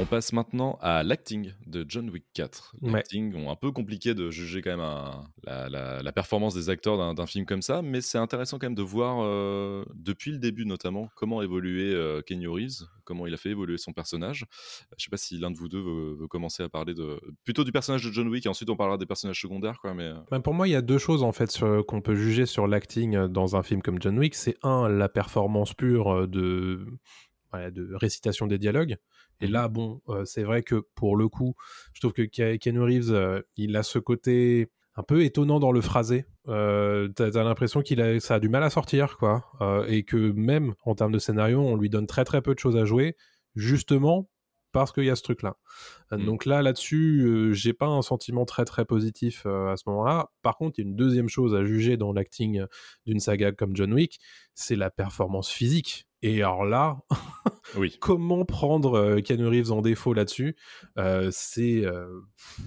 On passe maintenant à l'acting de John Wick 4.
Ouais.
L'acting, bon, un peu compliqué de juger quand même un- la, la- la performance des acteurs d'un film comme ça, mais c'est intéressant quand même de voir euh, depuis le début notamment comment évoluer euh, Kenny Reeves, comment il a fait évoluer son personnage. Je sais pas si l'un de vous deux veut, veut commencer à parler de plutôt du personnage de John Wick et ensuite on parlera des personnages secondaires quoi. Mais euh,
Ben, pour moi, il y a deux choses en fait qu'on peut juger sur l'acting euh, dans un film comme John Wick. C'est un, la performance pure de, voilà, de récitation des dialogues. Et là, bon, euh, c'est vrai que pour le coup, je trouve que Ke- Keanu Reeves, euh, il a ce côté un peu étonnant dans le phrasé. Euh, T'as t'as l'impression qu'il a, ça a du mal à sortir, quoi. Et que même en termes de scénario, on lui donne très très peu de choses à jouer, justement parce qu'il y a ce truc-là.
Mm.
Donc là, là-dessus, j'ai pas un sentiment très très positif à ce moment-là. Par contre, il y a une deuxième chose à juger dans l'acting d'une saga comme John Wick, c'est la performance physique. Et alors là, (laughs)
oui.
comment prendre euh, Keanu Reeves en défaut là-dessus? Euh, C'est euh,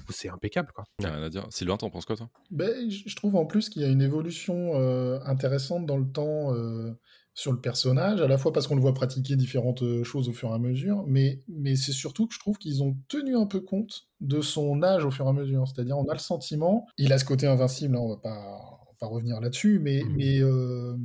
c'est impeccable, quoi.
y a rien à dire. Sylvain, t'en penses quoi toi?
Ben, je trouve en plus qu'il y a une évolution euh, intéressante dans le temps euh, sur le personnage, à la fois parce qu'on le voit pratiquer différentes choses au fur et à mesure, mais, mais c'est surtout que je trouve qu'ils ont tenu un peu compte de son âge au fur et à mesure. C'est-à-dire, on a le sentiment, il a ce côté invincible, hein, on va pas, on va pas revenir là-dessus, mais, mais euh,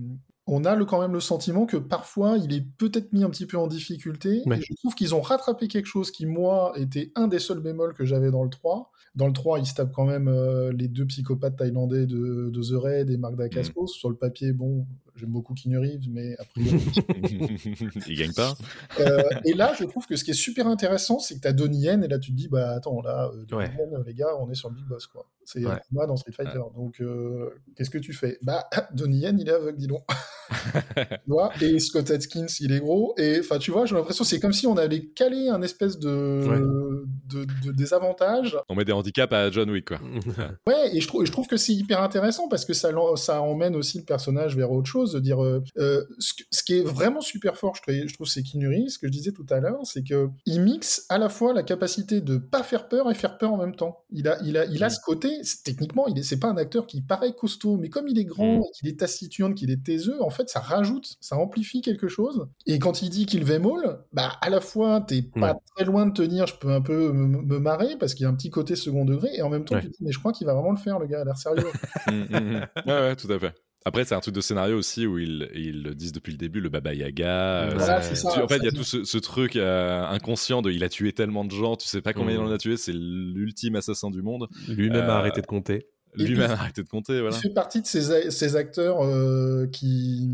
on a le, quand même le sentiment que parfois il est peut-être mis un petit peu en difficulté.
Ouais.
Et je trouve qu'ils ont rattrapé quelque chose qui, moi, était un des seuls bémols que j'avais dans le 3. Dans le 3, il se tape quand même euh, les deux psychopathes thaïlandais de, de The Raid et Mark Dacascos. Sur le papier, bon, j'aime beaucoup Keanu Reeves, mais après. (laughs)
Il gagne pas.
Euh, et là, je trouve que ce qui est super intéressant, c'est que tu as Donnie Yen, et là, tu te dis, bah attends, là, euh, Donnie
Ouais.
Yen, les gars, on est sur le Big Boss, quoi. C'est
Ouais.
Akuma dans Street Fighter. Donc, euh, qu'est-ce que tu fais? Bah, (laughs) Donnie Yen, il est aveugle, dis donc. Et Scott Atkins, il est gros. Et enfin, tu vois, j'ai l'impression, c'est comme si on allait caler un espèce de,
Ouais.
de, de désavantage.
On met des handicaps à John Wick quoi. (laughs)
Ouais, et je et je trouve que c'est hyper intéressant parce que ça, ça emmène aussi le personnage vers autre chose, de dire euh, euh, ce, qui est vraiment super fort, je trouve, je trouve c'est Reeves, ce que je disais tout à l'heure, c'est que il mixe à la fois la capacité de pas faire peur et faire peur en même temps. Il a, il a, il a
Mm.
ce côté, techniquement, il est, c'est pas un acteur qui paraît costaud, mais comme il est grand,
Mm.
et qu'il est taciturne, qu'il est taiseux, en fait, ça rajoute, ça amplifie quelque chose. Et quand il dit qu'il va molle, bah à la fois t'es pas très loin de tenir, je peux un peu me, me marrer parce qu'il y a un petit côté second degré, et en même temps
Ouais.
tu te dis mais je crois qu'il va vraiment le faire, le gars a l'air sérieux. (laughs)
Mm, mm. Ouais, ouais, tout à fait. Après, c'est un truc de scénario aussi où ils, ils le disent depuis le début, le Baba Yaga. euh,
Voilà,
c'est
c'est ça.
Tu- en fait, il y a tout ce, ce truc euh, inconscient de il a tué tellement de gens, tu sais pas combien il en a tué, c'est l'ultime assassin du monde.
Lui-même
Euh,
a arrêté de compter.
Lui-même arrêté de compter, voilà.
Il fait partie de ces, acteurs euh, qui,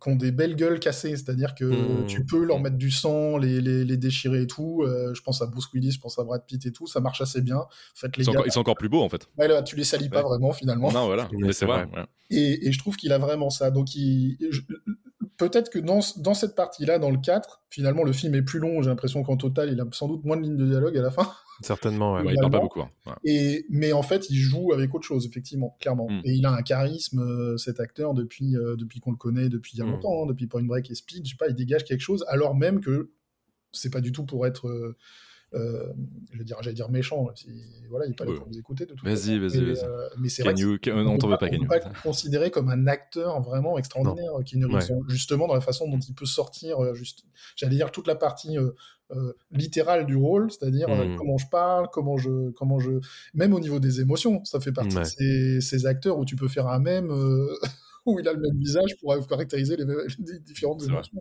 qui ont des belles gueules cassées, c'est-à-dire que
Mm.
tu peux leur mettre du sang, les, les, les déchirer et tout. Euh, je pense à Bruce Willis, je pense à Brad Pitt et tout, ça marche assez bien. En fait, les
Ils sont, encore, ils sont encore plus beaux en fait.
ouais, là, tu les salis pas vraiment finalement.
Non, voilà, mais
c'est
c'est vrai.
vrai.
ouais.
Et, et je trouve qu'il a vraiment ça. Donc, il, je- peut-être que dans, dans cette partie-là, dans le 4, finalement, le film est plus long. J'ai l'impression qu'en total, il a sans doute moins de lignes de dialogue à la fin.
Certainement, ouais.
Ouais, il parle pas beaucoup. hein. Ouais.
Et, mais en fait, il joue avec autre chose, effectivement, clairement.
Mm.
Et il a un charisme, euh, cet acteur, depuis, euh, depuis qu'on le connaît, depuis il y a
Mm.
longtemps, hein, depuis Point Break et Speed. Je sais pas, il dégage quelque chose, alors même que c'est pas du tout pour être, euh, euh, je vais dire, j'allais dire méchant. si- voilà, il est pas là
Ouais.
pour vous écouter de toute
Vas-y,
façon.
vas-y,
Mais,
vas-y.
euh, mais c'est vrai que
euh, non, on t'en
peut
pas,
pas considérer comme un acteur vraiment extraordinaire, Keanu Reeves,
Ouais.
justement dans la façon dont il peut sortir, euh, juste, j'allais dire toute la partie euh, euh, littérale du rôle, c'est-à-dire euh,
Mhm.
comment je parle, comment je, comment je, même au niveau des émotions, ça fait partie
Ouais.
de ces, ces acteurs où tu peux faire un même euh, (laughs) où il a le même visage pour caractériser les, les différentes émotions.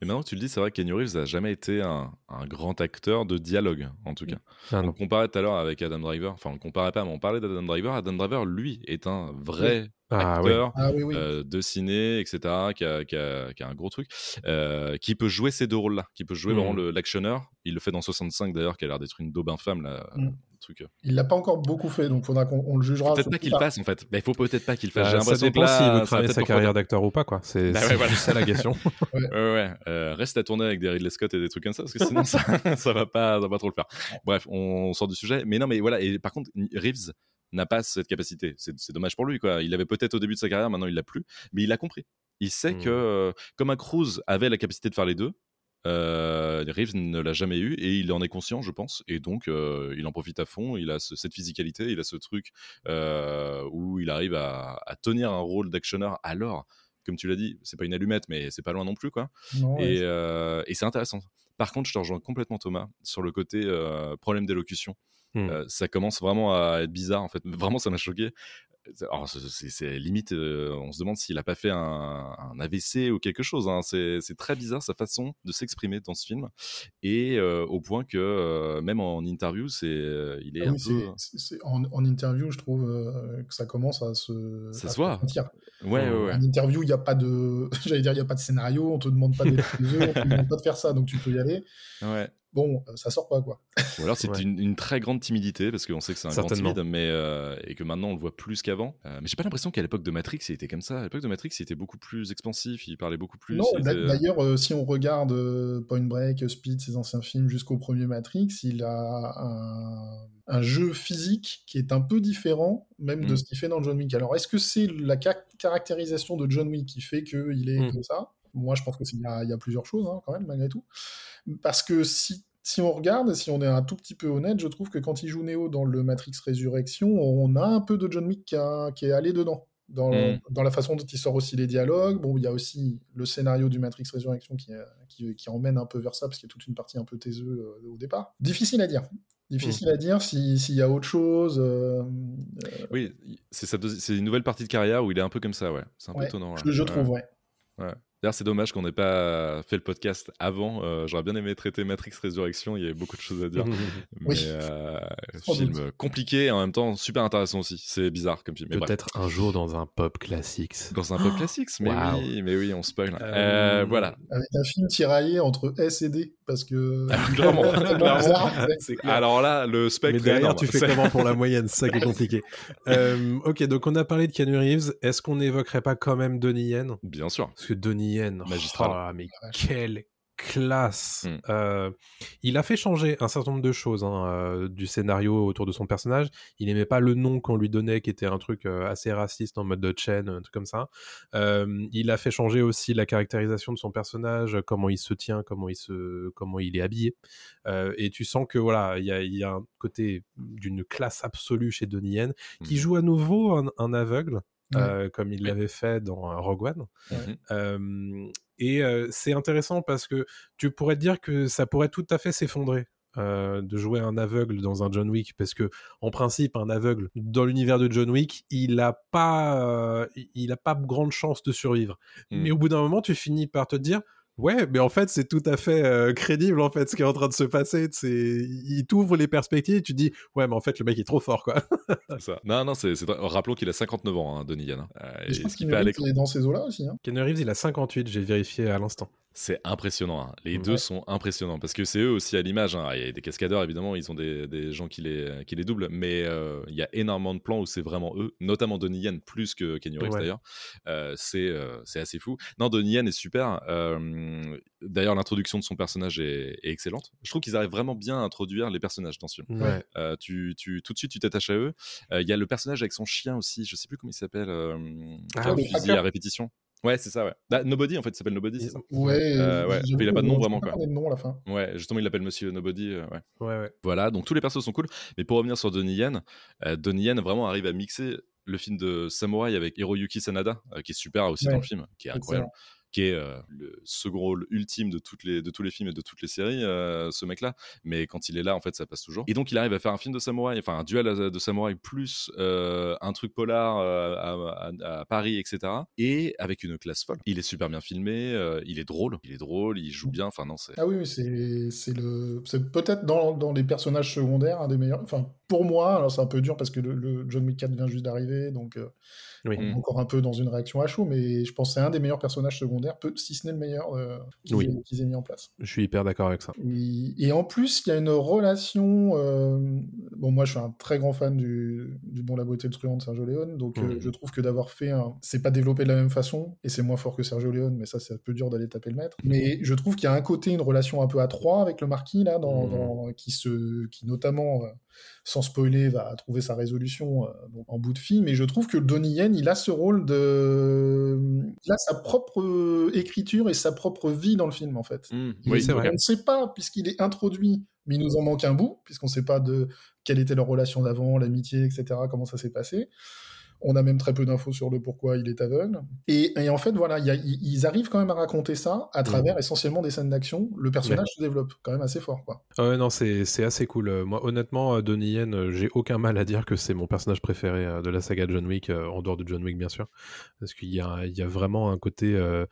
Mais maintenant que tu le dis, c'est vrai que Keanu Reeves n'a jamais été un, un grand acteur de dialogue, en tout cas.
Ah
On comparait tout à l'heure avec Adam Driver, enfin on comparait pas, mais on parlait d'Adam Driver. Adam Driver, lui, est un vrai
Ah oui.
acteur
Ah oui, oui.
euh, de ciné, etc., qui a, qui a- qui a un gros truc, euh, qui peut jouer ces deux rôles-là, qui peut jouer
Mhm.
vraiment le- l'actionneur. Il le fait dans 65 d'ailleurs, qui a l'air d'être une daube infâme, là, le truc. euh.
Il l'a pas encore beaucoup fait, donc faudra qu'on on le jugera.
Peut-être pas qu'il fasse en fait. Mais il faut peut-être pas qu'il fasse.
Bah,
J'ai
ça dépend s'il veut
peut-être
sa carrière d'acteur ou pas, quoi. C'est
Bah ouais, voilà.
ça la question. (laughs)
Ouais, ouais. euh, reste à tourner avec des Ridley Scott et des trucs comme ça, parce que sinon (laughs) ça, ça va pas, ça va pas trop le faire. Bref, on sort du sujet. Mais non, mais voilà. Et par contre, Reeves n'a pas cette capacité. C'est dommage pour lui, quoi. Il avait peut-être au début de sa carrière, maintenant il l'a plus, mais il a compris. Il sait que, euh, comme un Cruise avait la capacité de faire les deux, euh, Reeves ne l'a jamais eu et il en est conscient, je pense, et donc euh, il en profite à fond. Il a ce- cette physicalité, il a ce truc où il arrive à, à tenir un rôle d'actionneur. Alors, comme tu l'as dit, c'est pas une allumette, mais c'est pas loin non plus, quoi.
Non, ouais.
Et, euh, et c'est intéressant. Par contre, je te rejoins complètement Thomas sur le côté euh, problème d'élocution. Euh, ça commence vraiment à être bizarre en fait. Vraiment, ça m'a choqué. Alors, c'est- limite, euh, on se demande s'il a pas fait un, un AVC ou quelque chose. hein. C'est très bizarre sa façon de s'exprimer dans ce film, et euh, au point que euh, même en interview, c'est il est
Ah
un
oui,
peu.
en, en interview, je trouve que ça commence à se.
Ça
à
se voit. Ouais, ouais, ouais.
En interview, il n'y a pas de. (laughs) J'allais dire, il n'y a pas de scénario, on te demande pas (laughs) eux, on te demande pas de faire ça, donc tu peux y aller.
ouais.
Bon, euh, ça sort pas, quoi.
Ou alors c'est
Ouais.
une, une très grande timidité parce qu'on sait que c'est un grand timide, mais euh, et que maintenant on le voit plus qu'avant. Euh, mais j'ai pas l'impression qu'à l'époque de Matrix il était comme ça. À l'époque de Matrix il était beaucoup plus expansif, il parlait beaucoup plus.
Non,
était-
d'ailleurs, euh, si on regarde euh, Point Break, Speed, ses anciens films jusqu'au premier Matrix, il a un, un jeu physique qui est un peu différent même de
Mm.
ce qu'il fait dans John Wick. Alors, est-ce que c'est la ca- caractérisation de John Wick qui fait qu'il est
Mm.
comme ça? Moi, je pense qu'il y, a- il y a plusieurs choses, hein, quand même, malgré tout. Parce que si, si on regarde, si on est un tout petit peu honnête, je trouve que quand il joue Neo dans le Matrix Résurrection, on a un peu de John Wick qui, a- qui est allé dedans. Dans,
Mm.
dans la façon dont il sort aussi les dialogues. Bon, il y a aussi le scénario du Matrix Résurrection qui, qui, qui emmène un peu vers ça, parce qu'il y a toute une partie un peu taiseux euh, au départ. Difficile à dire. Difficile à dire si- s'il y a autre chose. euh,
Oui, c'est sa deuxi- c'est une nouvelle partie de carrière où il est un peu comme ça, ouais. C'est un peu
ouais,
étonnant.
je,
ouais.
je
Ouais.
trouve, ouais.
D'ailleurs, c'est dommage qu'on n'ait pas fait le podcast avant. Euh, J'aurais bien aimé traiter Matrix Résurrection. Il y avait beaucoup de choses à dire. (laughs) Mais
Oui.
euh, film
doute.
compliqué et en même temps super intéressant aussi. C'est bizarre comme film.
Peut-être un jour dans un pop classique.
Dans un pop classique, mais oui, mais oui, on spoil.
Euh,
Euh, voilà.
Avec un film tiraillé entre S et D, parce que.
clairement, (laughs)
tellement
clairement. Alors là, le spectre.
Mais
est
derrière, tu fais comment pour la (laughs) moyenne? C'est ça qui est compliqué. Euh, ok, donc on a parlé de Keanu Reeves. Est-ce qu'on n'évoquerait pas quand même Donnie Yen?
Bien sûr.
Parce que Donnie
Magistral.
oh, mais quelle classe
Mm.
Euh, Il a fait changer un certain nombre de choses hein, euh, du scénario autour de son personnage. Il aimait pas le nom qu'on lui donnait, qui était un truc euh, assez raciste en mode de chaîne, un truc comme ça. Euh, il a fait changer aussi la caractérisation de son personnage, comment il se tient, comment il se, comment il est habillé. Euh, et tu sens que voilà, il y a, il y a un côté d'une classe absolue chez Donnie Yen, qui
Mhm.
joue à nouveau un, un aveugle.
Ouais.
euh, comme il l'avait fait dans euh, Rogue One. Euh, et euh, c'est intéressant parce que tu pourrais te dire que ça pourrait tout à fait s'effondrer. euh, de jouer un aveugle dans un John Wick parce que en principe un aveugle dans l'univers de John Wick il a pas euh, il a pas grande chance de survivre
Mm.
mais au bout d'un moment tu finis par te dire ouais mais en fait c'est tout à fait euh, crédible en fait ce qui est en train de se passer c'est il t'ouvre les perspectives et tu dis ouais mais en fait le mec est trop fort quoi (laughs)
C'est ça. Non, non, c'est. Rappelons qu'il a 59 ans, hein, Donnie Yen. hein. Euh,
Et je pense qu'il
fait à l'écran.
est dans ces eaux-là aussi. Hein.
Keanu Reeves il a 58 j'ai vérifié à l'instant
C'est impressionnant. hein. Les
Ouais.
deux sont impressionnants parce que c'est eux aussi à l'image. hein. Il y a des cascadeurs, évidemment, ils ont des, des gens qui les, qui les doublent, mais euh, il y a énormément de plans où c'est vraiment eux, notamment Donnie Yen plus que Kenny Reeves
Ouais.
d'ailleurs. Euh, c'est euh, c'est assez fou. Non, Donnie Yen est super. D'ailleurs, l'introduction de son personnage est, est excellente. Je trouve qu'ils arrivent vraiment bien à introduire les personnages dans ce film.
ouais
tu, tu, tout de suite, tu t'attaches à eux. Il y a le personnage avec son chien aussi, je sais plus comment il s'appelle, qui a
Ah
un fusil à répétition. Ouais, c'est ça, ouais. Bah, Nobody, en fait, il s'appelle Nobody, c'est ça?
Ouais,
Euh, ouais.
j'avoue
Puis il a pas de nom vraiment,
pas
quoi.
parler de nom à la fin.
Ouais, justement, il l'appelle Monsieur Nobody. euh, ouais.
ouais ouais
Voilà, donc tous les persos sont cool. Mais pour revenir sur Donnie Yen, euh, Donnie Yen vraiment arrive à mixer le film de Samurai avec Hiroyuki Sanada, euh, qui est super aussi
Ouais.
dans le film, qui est incroyable, qui est le second rôle ultime de, les, de tous les films et de toutes les séries, ce mec-là. Mais quand il est là, en fait, ça passe toujours. Et donc, il arrive à faire un film de samouraï, enfin un duel de samouraï plus un truc polar à, Paris, etc. Et avec une classe folle. Il est super bien filmé, il est drôle, il est drôle, il joue bien. Enfin, non, c'est.
Ah oui, c'est le c'est peut-être dans, dans les personnages secondaires un des meilleurs. Enfin, pour moi, alors c'est un peu dur parce que le, le John Wick 4 vient juste d'arriver, donc euh,
Oui.
on est
Mm.
encore un peu dans une réaction à chaud, mais je pense que c'est un des meilleurs personnages secondaires, peu- si ce n'est le meilleur euh, qu'ils
Oui.
aient, mis en place.
Je suis hyper d'accord avec ça.
Et, et en plus, il y a une relation. euh, bon, moi, je suis un très grand fan du, du Bon, la beauté le truand de Sergio Leone, donc
Mhm.
je trouve que d'avoir fait un. C'est pas développé de la même façon, et c'est moins fort que Sergio Leone, mais ça, c'est un peu dur d'aller taper le maître. Mais je trouve qu'il y a un côté, une relation un peu à trois avec le marquis, là, dans, dans- qui, se, qui notamment. Sans spoiler, va trouver sa résolution euh, en bout de film. Et je trouve que Donnie Yen, il a ce rôle de. Il a sa propre écriture et sa propre vie dans le film, en fait.
Mm.
Il-
Oui,
c'est vrai.
On ne sait pas, puisqu'il est introduit, mais il nous en manque un bout, puisqu'on ne sait pas de quelle était leur relation d'avant, l'amitié, etc., comment ça s'est passé. On a même très peu d'infos sur le pourquoi il est aveugle. Et, et en fait, voilà, il y a- ils ils arrivent quand même à raconter ça à travers essentiellement des scènes d'action. Le personnage se développe quand même assez fort, quoi.
Ouais, non, c'est assez cool. Euh, Moi, honnêtement, euh, Donnie Yen, euh, j'ai aucun mal à dire que c'est mon personnage préféré de la saga John Wick, en dehors de John Wick, bien sûr. Parce qu'il y y a vraiment un côté, euh,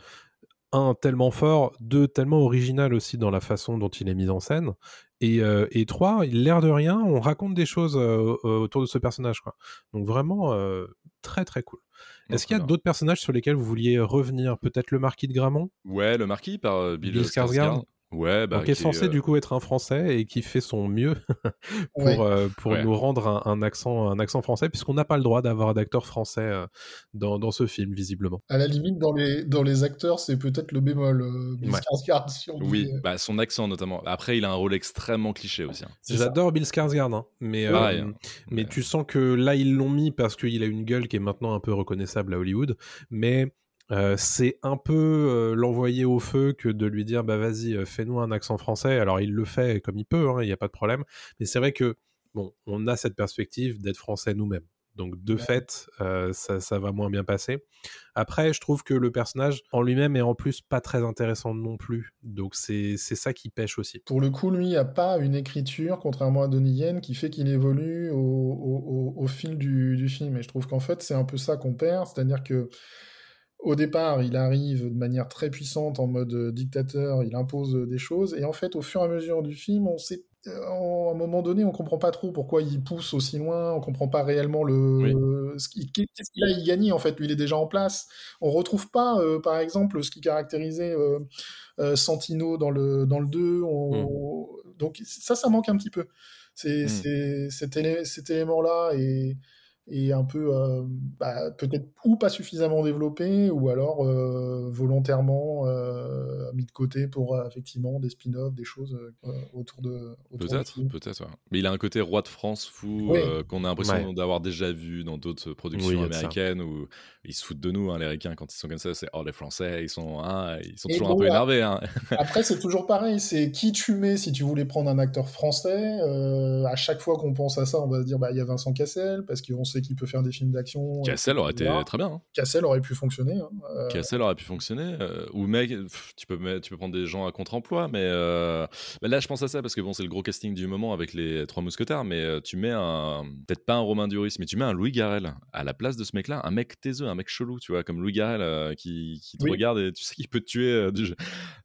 un, tellement fort, deux, tellement original aussi dans la façon dont il est mis en scène. Et, euh, et trois, il- l'air de rien, on raconte des choses euh, autour de ce personnage. Quoi. Donc vraiment, euh, très très cool.
Non,
Est-ce qu'il y a d'autres personnages sur lesquels vous vouliez revenir? Peut-être le marquis de Gramont?
Ouais, le marquis par euh, Bill,
Bill
Skarsgård. Ouais, bah,
donc, qui est censé
euh,
du coup être un Français et qui fait son mieux (laughs) pour,
Ouais.
euh, pour
Ouais.
nous rendre un, un accent, un accent français, puisqu'on n'a pas le droit d'avoir d'acteur français euh, dans, dans ce film, visiblement.
À la limite, dans les, dans les acteurs, c'est peut-être le bémol. Euh, Bill
Ouais.
Skarsgård, si on
Oui,
dit,
bah, son accent notamment. Après, il a un rôle extrêmement cliché aussi. hein.
J'adore Bill Skarsgård, hein, mais, euh,
Pareil, hein.
mais
Mais-
tu sens que là, ils l'ont mis parce qu'il a une gueule qui est maintenant un peu reconnaissable à Hollywood, mais euh, c'est un peu euh, l'envoyer au feu que de lui dire bah vas-y euh, fais-nous un accent français alors il le fait comme il peut hein, il n'y a pas de problème mais c'est vrai que bon on a cette perspective d'être français nous-mêmes donc de
Ouais.
fait euh, ça, ça va moins bien passer après je trouve que le personnage en lui-même est en plus pas très intéressant non plus donc c'est c'est ça qui pêche aussi
Pour le coup, lui, il n'y a pas une écriture, contrairement à Donnie Yen, qui fait qu'il évolue au, au- au- au fil du, du film. Et je trouve qu'en fait, c'est un peu ça qu'on perd. C'est-à-dire que au départ, il arrive de manière très puissante en mode euh, dictateur, il impose euh, des choses. Et en fait, au fur et à mesure du film, on sait, euh, en- à un moment donné, on comprend pas trop pourquoi il pousse aussi loin, on comprend pas réellement le, ce qui- qu'est-ce qu'il a à y gagner, en fait. Lui, il est déjà en place. On retrouve pas, euh, par exemple, ce qui caractérisait euh, Santino dans le, dans le 2. on- Donc ça, ça manque un petit peu. C'est,
Mm.
c'est- cet, élé- cet élément-là est, est un peu, euh, bah, peut-être ou pas suffisamment développé, ou alors euh, volontairement euh, mis de côté pour euh, effectivement des spin-offs, des choses euh, autour de.
Peut-être, peut-être. ouais. Mais il a un côté roi de France fou
Oui.
euh, qu'on a l'impression
Ouais.
d'avoir déjà vu dans d'autres productions
Oui,
américaines où ils se foutent de nous, hein, les Américains, quand ils sont comme ça. C'est oh les Français, ils sont, hein, ils sont
Et
toujours
bon,
un peu
là-
énervés. Hein.
Après, c'est toujours pareil. C'est qui tu mets si tu voulais prendre un acteur français. euh, à chaque fois qu'on pense à ça, on va se dire bah il y a Vincent Cassel parce qu'on sait qu'il peut faire des films d'action.
Cassel aurait été très bien. hein.
Cassel aurait pu fonctionner. hein. Euh,
Cassel aurait pu fonctionner. euh, ou mec, pff, tu peux, tu peux prendre des gens à contre-emploi, mais, euh, mais là je pense à ça parce que bon, c'est le gros casting du moment avec les trois mousquetaires, mais euh, tu mets un, peut-être pas un Romain Duris, mais tu mets un Louis Garrel à la place de ce mec-là, un mec taiseux, un mec chelou, tu vois, comme Louis Garrel euh, qui, qui te
Oui.
regarde et tu sais qu'il peut te tuer du-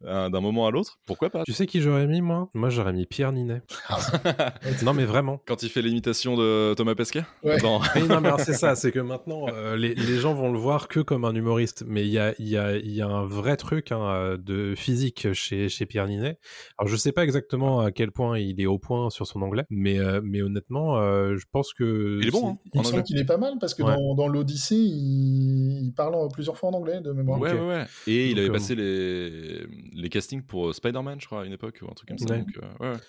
d'un moment à l'autre. Pourquoi pas?
Tu sais qui j'aurais mis moi? Moi j'aurais mis Pierre Ninet (laughs) non mais vraiment
Quand il fait l'imitation de Thomas Pesquet?
Ouais.
dans- (laughs)
Oui, non, mais c'est ça, c'est que maintenant, euh, les, les gens vont le voir que comme un humoriste, mais il y a, il y, a, il y a un vrai truc hein, de physique chez, chez Pierre Ninet. Alors, je sais pas exactement à quel point il est au point sur son anglais, mais, euh, mais honnêtement, euh, je pense que...
Il est bon, hein,
Il qu'il est pas mal parce que
Ouais.
dans, dans l'Odyssée, il, il parle en- plusieurs fois en anglais de mémoire.
Ouais, ouais, ouais. Et il avait
euh,
passé les, les castings pour Spider-Man, je crois, à une époque, ou un truc comme ça.
Ouais.
Donc, euh, ouais, ouais.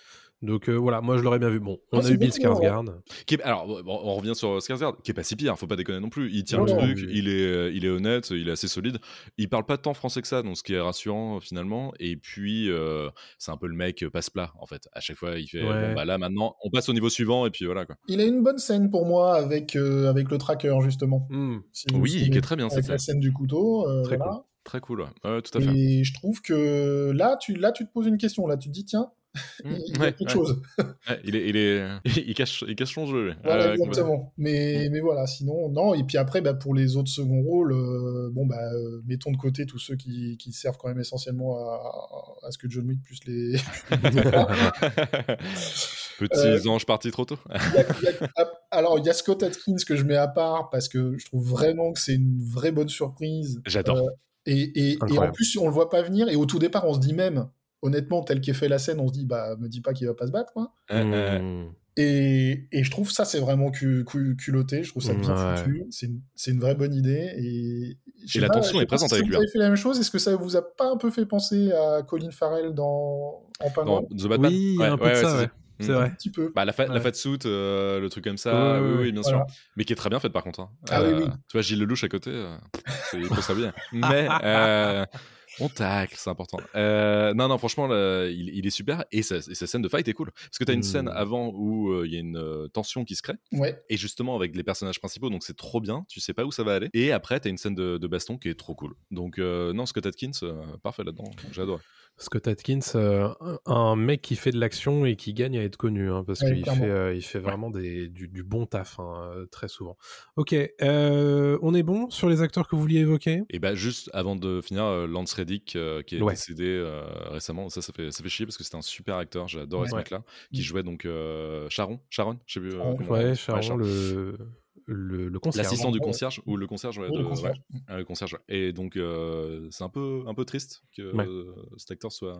Donc euh, voilà, moi je l'aurais bien vu. Bon, on
Ah,
a
c'est
eu Bill. Skarsgård.
Qui est- alors, bon, on revient sur Skarsgård, qui est pas si pire, faut pas déconner non plus. Il tient
Non,
le
non,
truc, il est, euh, il est honnête, il est assez solide. Il parle pas tant français que ça, donc ce qui est rassurant euh, finalement. Et puis, euh, c'est un peu le mec euh, passe-plat, en fait. À chaque fois, il fait,
Ouais.
bon, bah là, maintenant, on passe au niveau suivant, et puis voilà, quoi.
Il a une bonne scène pour moi avec, euh, avec le tracker, justement.
Hmm,
Si
Oui, qui est très bien, cette
la
scène.
du couteau. euh,
Très
voilà.
Très cool, ouais. Ouais, tout à fait.
Et je trouve que là tu, là, tu te poses une question. Là, tu te dis, tiens, Il a
ouais,
quelque
ouais.
chose. (laughs)
Ouais, il, est, il, est, (laughs) il, cache, il cache son jeu.
Voilà,
Euh,
exactement. Mais, mais voilà, sinon, non. Et puis après, bah, pour les autres seconds rôles, euh, bon, bah, euh, mettons de côté tous ceux qui, qui servent quand même essentiellement à, à ce que John Wick puisse les. (laughs)
Petits anges partis trop tôt.
Il y a- il y a- alors, il y a Scott Atkins que je mets à part parce que je trouve vraiment que c'est une vraie bonne surprise.
J'adore.
Et, et- et en plus, on le voit pas venir. Et au tout départ, on se dit même, honnêtement, tel qu'est fait la scène, on se dit, bah, me dis pas qu'il va pas se battre, quoi.
Euh, euh,
Hmm.
Et, et je trouve ça, c'est vraiment cu- cu- culotté. Je trouve ça bien
Ouais.
foutu. C'est une, c'est une vraie bonne idée. Et,
Et la tension est présente
si
avec
vous
lui,
avez fait la même chose. Est-ce que ça vous a pas un peu fait penser à Colin Farrell dans En
dans
Penguin
The Batman.
Oui,
Ouais,
un peu
ouais,
de
ouais,
ça,
c'est
ouais.
ça.
C'est
Mm.
vrai.
Un petit peu.
Bah, la, fa
Ouais.
la fat suit, euh, le truc comme ça,
Ouais,
oui, oui, bien
voilà.
sûr. Mais qui est très bien faite par contre. hein.
Ah oui, oui.
Tu vois, Gilles Lelouch à côté, euh, c'est- (laughs) il peut s'habiller. Mais euh, (laughs) on tacle, c'est important. Euh, non, non, franchement, là, il, il est super et sa, et sa scène de fight est cool. Parce que tu as une scène avant où euh, il y a une euh, tension qui se crée
Ouais.
et justement avec les personnages principaux, donc c'est trop bien, tu sais pas où ça va aller. Et après, tu as une scène de, de baston qui est trop cool. Donc, non, Scott Atkins, parfait là-dedans, j'adore.
Scott Atkins, euh, un- mec qui fait de l'action et qui gagne à être connu, hein, parce
Ouais,
qu'il fait, euh, il fait vraiment des, du, du bon taf, hein, euh, très souvent. Ok, euh, on est bon sur les acteurs que vous vouliez évoquer?
Et bah juste avant de finir, Lance Reddick euh, qui est
Ouais.
décédé euh, récemment, ça ça fait, ça fait chier parce que c'était un super acteur, j'ai adoré ce mec-là, qui
Mm.
jouait donc euh, Sharon, Sharon, je sais plus. euh,
Sharon,
comment-
Charon,
Sharon.
le, le, le concierge.
L'assistant du
Ouais.
concierge ou le concierge, ouais,
le
de-
concierge.
ouais. Ah, le concierge, ouais. Et donc euh, c'est un peu, un peu triste que
Ouais.
cet acteur soit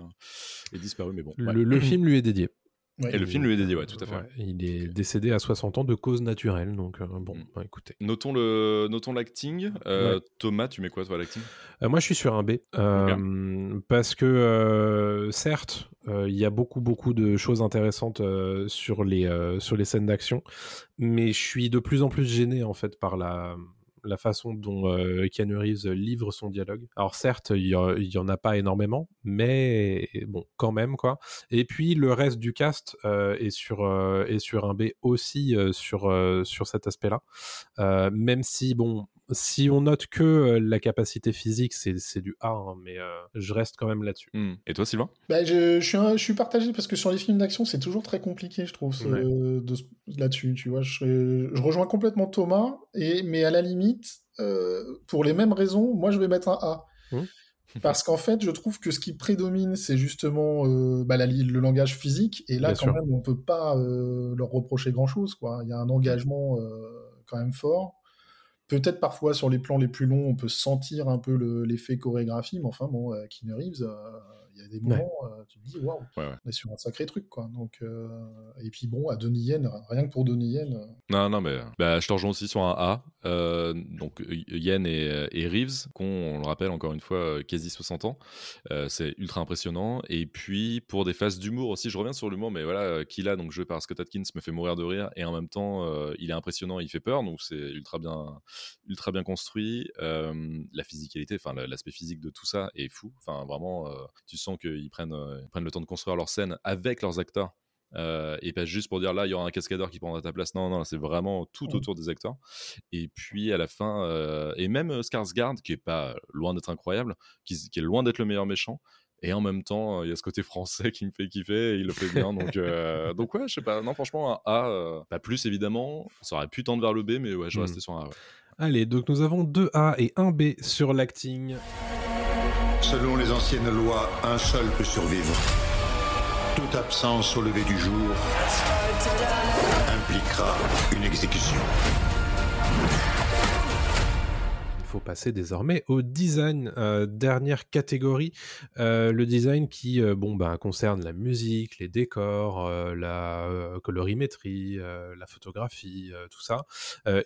ait disparu, mais bon.
Le,
ouais.
le (clears throat) film lui est dédié.
Ouais.
Et le film lui est dédié, ouais, tout à fait.
Ouais, il est décédé à 60 ans de cause naturelle, donc euh, bon,
Mm.
bah, écoutez.
Notons le, notons l'acting. Euh,
Ouais.
Thomas, tu mets quoi toi l'acting?
Euh, moi, je suis sur un B. Parce que, certes, il y a beaucoup, beaucoup de choses intéressantes sur, les, sur les scènes d'action, mais je suis de plus en plus gêné, en fait, par la la façon dont euh, Keanu Reeves livre son dialogue. Alors certes, il y, y en a pas énormément, mais bon, quand même quoi. Et puis le reste du cast euh, est sur euh, est sur un B aussi euh, sur sur cet aspect-là. Même si bon, si on note que la capacité physique, c'est c'est du A, hein, mais euh, je reste quand même là-dessus.
Hmm. Et toi, Sylvain?
Bah, je, je suis un- je suis partagé parce que sur les films d'action, c'est toujours très compliqué, je trouve, ce-
Ouais.
de ce- là-dessus. Tu vois, je, rejoins complètement Thomas, et, mais à la limite, euh, pour les mêmes raisons, moi je vais mettre un A.
Mmh.
Parce qu'en fait, je trouve que ce qui prédomine, c'est justement euh, bah, la le langage physique, et là,
Bien
quand
sûr.
même, on peut pas euh, leur reprocher grand-chose. quoi. Il y a un engagement euh, quand même fort. Peut-être parfois sur les plans les plus longs, on peut sentir un peu le- l'effet chorégraphie, mais enfin bon, euh, Keanu Reeves, euh, il y a des moments, euh, tu te dis waouh,
Ouais, ouais.
on est sur un sacré truc quoi. Donc euh, et puis bon, à Donnie Yen, rien que pour Donnie Yen, euh,
Non, non, mais bah, je te rejoins aussi sur un A. Euh, donc, Yen et, et Reeves, qu'on, on le rappelle encore une fois, quasi 60 ans. Euh, c'est ultra impressionnant. Et puis, pour des phases d'humour aussi, je reviens sur l'humour, mais voilà, Killa, donc joué par Scott Atkins, me fait mourir de rire. Et en même temps, euh, il est impressionnant, il fait peur. Donc, c'est ultra bien, ultra bien construit. Euh, la physicalité, enfin, la- l'aspect physique de tout ça est fou. Enfin, vraiment, euh, tu sens qu'ils prennent, euh, ils prennent le temps de construire leur scène avec leurs acteurs. Euh, et pas juste pour dire là il y aura un cascadeur qui prendra ta place non non c'est vraiment tout autour des acteurs et puis à la fin euh, et même Skarsgård qui est pas loin d'être incroyable qui, qui est loin d'être le meilleur méchant et en même temps il y a ce côté français (laughs) qui me fait kiffer et il le fait bien donc euh, (laughs) donc ouais je sais pas non franchement un A euh, pas plus évidemment ça aurait pu tendre vers le B mais ouais je
Mhm.
restais sur un A ouais.
Allez, donc nous avons deux A et un B sur l'acting.
Selon les anciennes lois, un seul peut survivre. Toute absence au lever du jour impliquera une exécution.
Faut passer désormais au design. Euh, dernière catégorie, euh, le design qui euh, bon, bah, concerne la musique, les décors, la colorimétrie, la photographie, tout ça.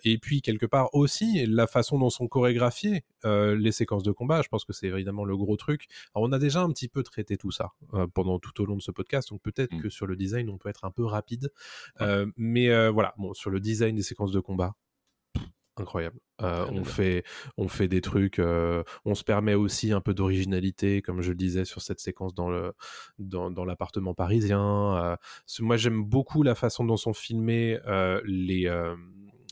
Et puis quelque part aussi la façon dont sont chorégraphiées les séquences de combat. Je pense que c'est évidemment le gros truc. Alors, on a déjà un petit peu traité tout ça pendant tout au long de ce podcast, donc peut-être
Mm.
que sur le design on peut être un peu rapide. Mais voilà, bon, sur le design des séquences de combat, incroyable. Euh,
Très
on fait, on fait des trucs, euh, on se permet aussi un peu d'originalité, comme je le disais sur cette séquence dans le dans, dans l'appartement parisien. Euh, ce- moi, j'aime beaucoup la façon dont sont filmés euh, les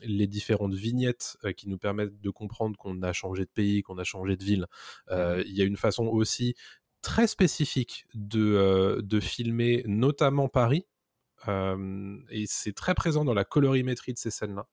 les différentes vignettes qui nous permettent de comprendre qu'on a changé de pays, qu'on a changé de ville. Euh, Il y a une façon aussi très spécifique de, de filmer notamment Paris. Euh, et c'est très présent dans la colorimétrie de ces scènes-là,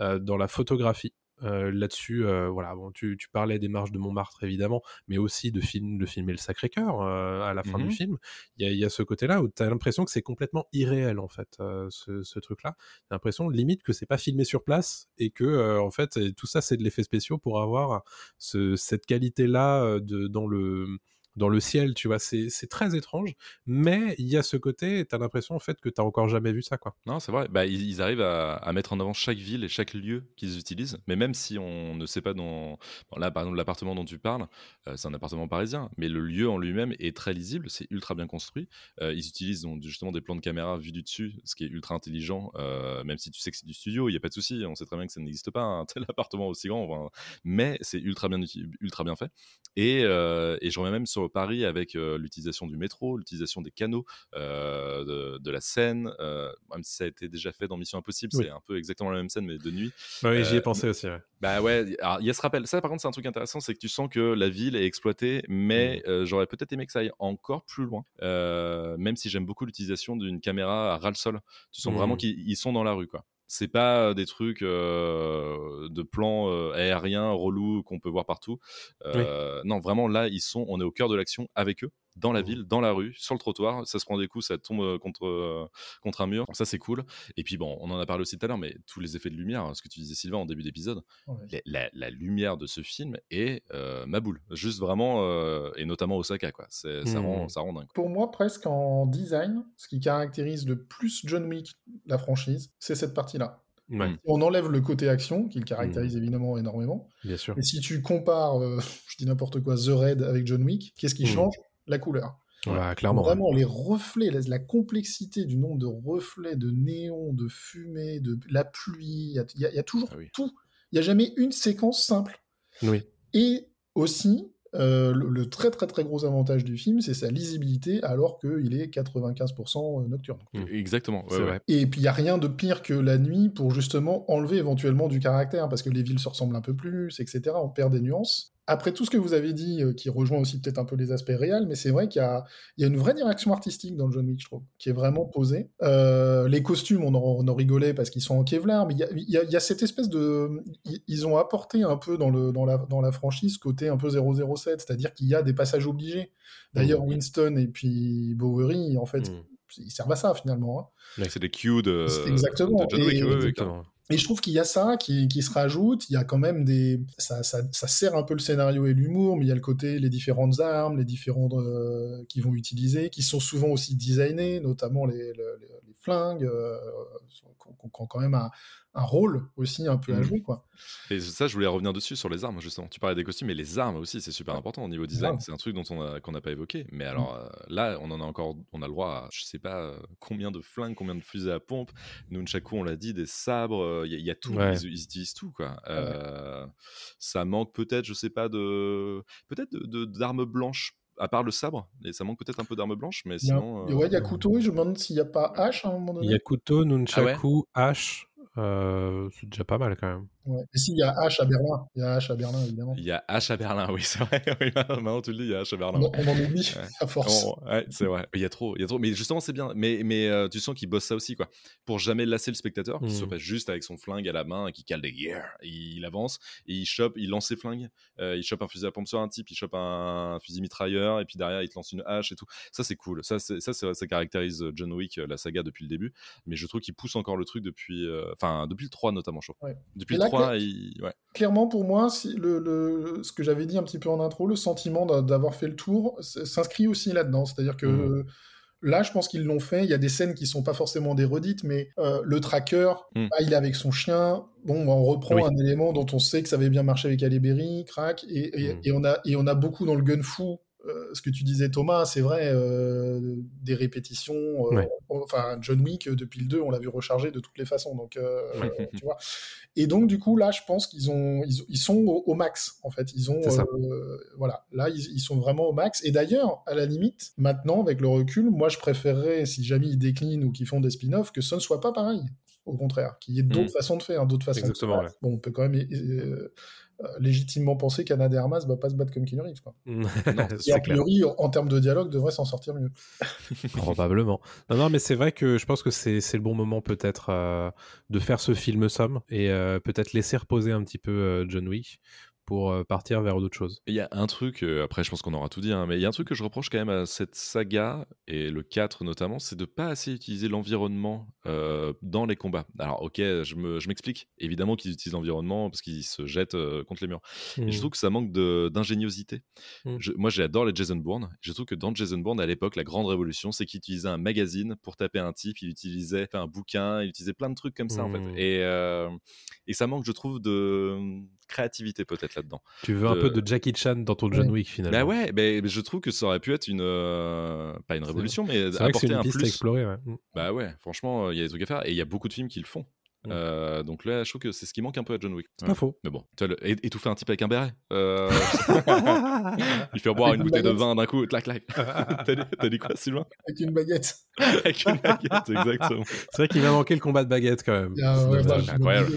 euh, dans la photographie. Euh, Là-dessus, euh, voilà, bon, tu, tu parlais des marches de Montmartre évidemment, mais aussi de, film, de filmer le Sacré-Cœur euh, à la fin du film. Il y a, il y a ce côté-là où tu as l'impression que c'est complètement irréel en fait, ce, ce truc-là. T'as l'impression limite que c'est pas filmé sur place et que en fait tout ça c'est de l'effet spéciaux pour avoir ce, cette qualité-là dans le dans le ciel, tu vois, c'est très étrange, mais il y a ce côté, t'as l'impression en fait que t'as encore jamais vu ça, quoi.
Non, c'est vrai. Bah, ils, arrivent à, mettre en avant chaque ville et chaque lieu qu'ils utilisent. Mais même si on ne sait pas dans. là, par exemple, l'appartement dont tu parles, euh, c'est un appartement parisien. Mais le lieu en lui-même est très lisible. C'est ultra bien construit. Euh, ils utilisent justement des plans de caméra vus du dessus, ce qui est ultra intelligent. euh, même si tu sais que c'est du studio, il n'y a pas de souci. On sait très bien que ça n'existe pas, un tel (laughs) appartement aussi grand. mais c'est ultra bien, ultra bien fait. Et, et je reviens même sur Paris avec euh, l'utilisation du métro, l'utilisation des canaux, euh, de, de la scène, euh, même si ça a été déjà fait dans Mission Impossible,
Oui.
c'est un peu exactement la même scène, mais de nuit.
Bah oui, j'y ai pensé aussi. ouais.
Bah ouais, il y a ce rappel. Ça, par contre, c'est un truc intéressant, c'est que tu sens que la ville est exploitée, mais euh, j'aurais peut-être aimé que ça aille encore plus loin. Euh, même si j'aime beaucoup l'utilisation d'une caméra à ras le sol. Tu sens vraiment qu'ils ils sont dans la rue, quoi. C'est pas des trucs euh, de plans euh, aériens relous qu'on peut voir partout. Euh, Non, vraiment là, ils sont. On est au cœur de l'action avec eux, dans la ville, dans la rue, sur le trottoir. Ça se prend des coups, ça tombe euh, contre euh, contre un mur. Ça, c'est cool. Et puis bon, on en a parlé aussi tout à l'heure, mais tous les effets de lumière, hein, ce que tu disais Sylvain en début d'épisode,
Ouais.
la, la lumière de ce film est euh, ma boule. Juste vraiment, euh, et notamment Osaka, quoi. Ça,
Mhm.
rend, ça rend dingue.
Pour moi, presque en design, ce qui caractérise le plus John Wick, la franchise, c'est cette partie-là.
Ouais,
on enlève le côté action, qui le caractérise évidemment énormément,
bien sûr.
et si tu compares, euh, (laughs) je dis n'importe quoi, The Raid avec John Wick, qu'est-ce qui change? La couleur.
Ouais, clairement.
Vraiment, les reflets, la, la complexité du nombre de reflets, de néons, de fumée, de la pluie, il y a, y y toujours
Ah oui.
tout. Il n'y a jamais une séquence simple.
Oui.
Et aussi, euh, le, le très très très gros avantage du film, c'est sa lisibilité, alors qu'il est 95% nocturne.
Mm.
Exactement. ouais,
C'est
ouais.
vrai.
Et puis il n'y a rien de pire que la nuit pour justement enlever éventuellement du caractère, parce que les villes se ressemblent un peu plus, etc. On perd des nuances. Après tout ce que vous avez dit, euh, qui rejoint aussi peut-être un peu les aspects réels, mais c'est vrai qu'il y a, il y a une vraie direction artistique dans le John Wick, je trouve, qui est vraiment posée. Euh, les costumes, on en, on en rigolait parce qu'ils sont en Kevlar, mais il y a, y y cette espèce de... Ils, ils ont apporté un peu dans, le, dans, la, dans la franchise côté un peu 007, c'est-à-dire qu'il y a des passages obligés. D'ailleurs,
Mhm.
Winston et puis Bowery, en fait,
Mm.
ils servent à ça finalement. hein.
C'est des cues de,
exactement.
de John Wick.
Et-
ouais, ouais,
Exactement.
Et je trouve qu'il y a ça qui, qui se rajoute. Il y a quand même des. Ça, ça, ça sert un peu le scénario et l'humour, mais il y a le côté, les différentes armes, les différentes euh, qu'ils vont utiliser, qui sont souvent aussi designées, notamment les, le- les, flingues, euh, qui quand même un, un rôle aussi un peu à
Mhm.
jouer, quoi.
Et ça, je voulais revenir dessus sur les armes, justement. Tu parlais des costumes, mais les armes aussi, c'est super important au niveau design. C'est un truc dont on a, qu'on n'a pas évoqué. Mais alors euh, là, on en a encore, on a le droit à, je sais pas, euh, combien de flingues, combien de fusées à pompe. Nunchaku, on l'a dit, des sabres, il y, a- il y a tout.
Ouais.
Ils, ils utilisent tout, quoi. Euh, Ça manque peut-être, je sais pas, de. Peut-être de- de- d'armes blanches. À part le sabre, et ça manque peut-être un peu d'armes blanches, mais
Il y a,
sinon. euh,
ouais, il y a couteau, je me demande s'il n'y a pas hache à un moment donné.
Il y a couteau,
Ah
nunchaku, hache. Euh, c'est déjà pas mal quand même.
Ouais. Et s'il y a hache à Berlin, il y a hache à Berlin, évidemment.
Il y a H à Berlin, oui, c'est vrai. (laughs) Maintenant tu le dis, il y a H à Berlin.
On, en- on en oublie
Ouais.
à force.
Oh, ouais, c'est vrai. Il y a trop, il y a trop. Mais justement, c'est bien. Mais, mais euh, tu sens qu'il bosse ça aussi, quoi. Pour jamais lasser le spectateur, qu'il
Mhm.
soit pas juste avec son flingue à la main et qu'il cale des yeah. Il avance et il chope, il lance ses flingues. Euh, il chope un fusil à pompe sur un type, il chope un, fusil mitrailleur et puis derrière il te lance une hache et tout. Ça c'est cool. Ça, c'est, ça, ça caractérise John Wick, euh, la saga depuis le début. Mais je trouve qu'il pousse encore le truc depuis, euh, enfin depuis le 3 notamment, je trouve. Depuis
Et
le
là,
3, il... ouais.
clairement pour moi, si le, le- ce que j'avais dit un petit peu en intro, le sentiment d'a- d'avoir fait le tour s'inscrit aussi là-dedans. C'est-à-dire que
Mhm.
là, je pense qu'ils l'ont fait. Il y a des scènes qui sont pas forcément des redites, mais euh, le tracker,
Mhm.
ah, il est avec son chien. Bon, bah, on reprend
Oui.
un élément dont on sait que ça avait bien marché avec Ali Berry, crack, et, et- et on a et on a beaucoup dans le gun fou. Euh, ce que tu disais Thomas, c'est vrai, euh, des répétitions. euh,
Ouais.
Enfin, John Wick, depuis le 2, on l'a vu recharger de toutes les façons. Donc, (laughs) tu vois. Et donc, du coup, là, je pense qu'ils ont, ils, ils sont au, au max, en fait. Ils ont, voilà, là, ils, ils sont vraiment au max. Et d'ailleurs, à la limite, maintenant, avec le recul, moi, je préférerais, si jamais ils déclinent ou qu'ils font des spin-offs, que ce ne soit pas pareil. au contraire, qu'il y ait d'autres
Mm.
façons de faire, d'autres façons
Exactement,
de. Bon, on peut quand même légitimement penser qu'Anna de Armas va pas se battre comme Keanu Reeves. Quoi. (laughs)
Non,
Qui, a priori, en, en termes de dialogue, devrait s'en sortir mieux. (laughs)
Probablement. Non, non, mais c'est vrai que je pense que c'est c'est le bon moment peut-être euh, de faire ce film somme et euh, peut-être laisser reposer un petit peu euh, John Wick pour euh, partir vers d'autres choses.
Il y a un truc, euh, après je pense qu'on aura tout dit, hein, mais il y a un truc que je reproche quand même à cette saga, et le 4 notamment, c'est de pas assez utiliser l'environnement euh, dans les combats. Alors ok, je me- je m'explique, évidemment qu'ils utilisent l'environnement parce qu'ils se jettent euh, contre les murs. Et
Mm.
je trouve que ça manque d'ingéniosité.
Mm.
Moi j'adore les Jason Bourne, je trouve que dans Jason Bourne à l'époque, la grande révolution, c'est qu'il utilisait un magazine pour taper un type, il utilisait un bouquin, il utilisait plein de trucs comme ça en
Mm.
fait. Et, euh, et ça manque, je trouve, de créativité peut-être là-dedans.
Tu veux un peu de Jackie Chan dans ton John Wick finalement.
Bah ouais, mais je trouve que ça aurait pu être une euh, pas une révolution, mais
C'est vrai que c'est
apporter
une
un
piste à
plus.
explorer. ouais. Mm.
Bah ouais, franchement, il y a des trucs à faire et il y a beaucoup de films qui le font.
Mm.
Euh, donc là, je trouve que c'est ce qui manque un peu à John Wick.
C'est pas faux.
Mais bon, tu le- étouffer un type avec un béret. Euh, (laughs) il fait boire
Avec
une
une
bouteille de
baguette.
vin d'un coup, clac clac. (laughs) T'as dit, t'as dit quoi, Sylvain?
Avec une baguette.
Avec une baguette, exactement.
C'est vrai qu'il va manquer le combat de baguette quand même.
Ah, ouais, bah,
incroyable.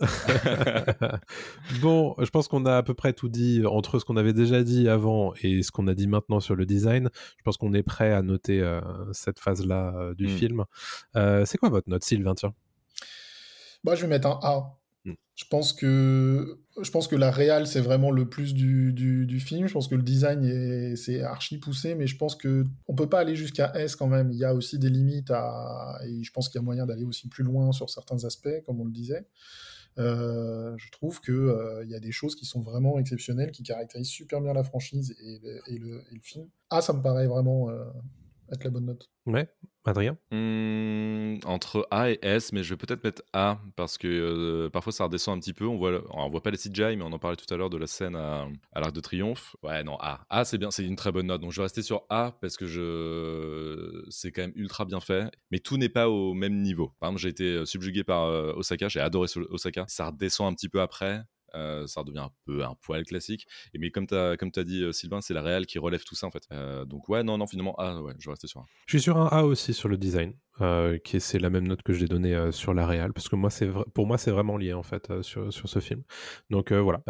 (laughs)
bon, je pense qu'on a à peu près tout dit entre ce qu'on avait déjà dit avant et ce qu'on a dit maintenant sur le design. Je pense qu'on est prêt à noter euh, cette phase-là euh, du
Mm.
film. Euh, c'est quoi votre note, Sylvain tiens?
Bah, je vais mettre un A.
Mm.
Je pense que je pense que la réal c'est vraiment le plus du, du, du film. Je pense que le design est c'est archi poussé, mais je pense que on peut pas aller jusqu'à S quand même. Il y a aussi des limites à et je pense qu'il y a moyen d'aller aussi plus loin sur certains aspects, comme on le disait. Euh, je trouve que euh, il y a des choses qui sont vraiment exceptionnelles, qui caractérisent super bien la franchise et le, et le, film. A, ça me paraît vraiment euh, être la bonne note.
Ouais, Adrien?
Hmm, entre A et S, mais je vais peut-être mettre A parce que euh, parfois ça redescend un petit peu. On voit, on voit pas les CGI, mais on en parlait tout à l'heure de la scène à, à l'Arc de Triomphe. Ouais, non, A. A, c'est bien, c'est une très bonne note. Donc je vais rester sur A parce que je, c'est quand même ultra bien fait. Mais tout n'est pas au même niveau. Par exemple, j'ai été euh, subjugué par euh, Osaka, j'ai adoré Osaka. Ça redescend un petit peu après. Euh, ça redevient un peu un poil classique. Et mais comme tu as, comme as dit, euh, Sylvain, c'est la réelle qui relève tout ça en fait. Euh, donc ouais, non, non, finalement, A, ouais, je vais rester sur A.
Je suis sur un A aussi sur le design, euh, qui est, c'est la même note que j'ai donnée euh, sur la réal, parce que moi, c'est vra- pour moi, c'est vraiment lié en fait sur, sur ce film. Donc voilà,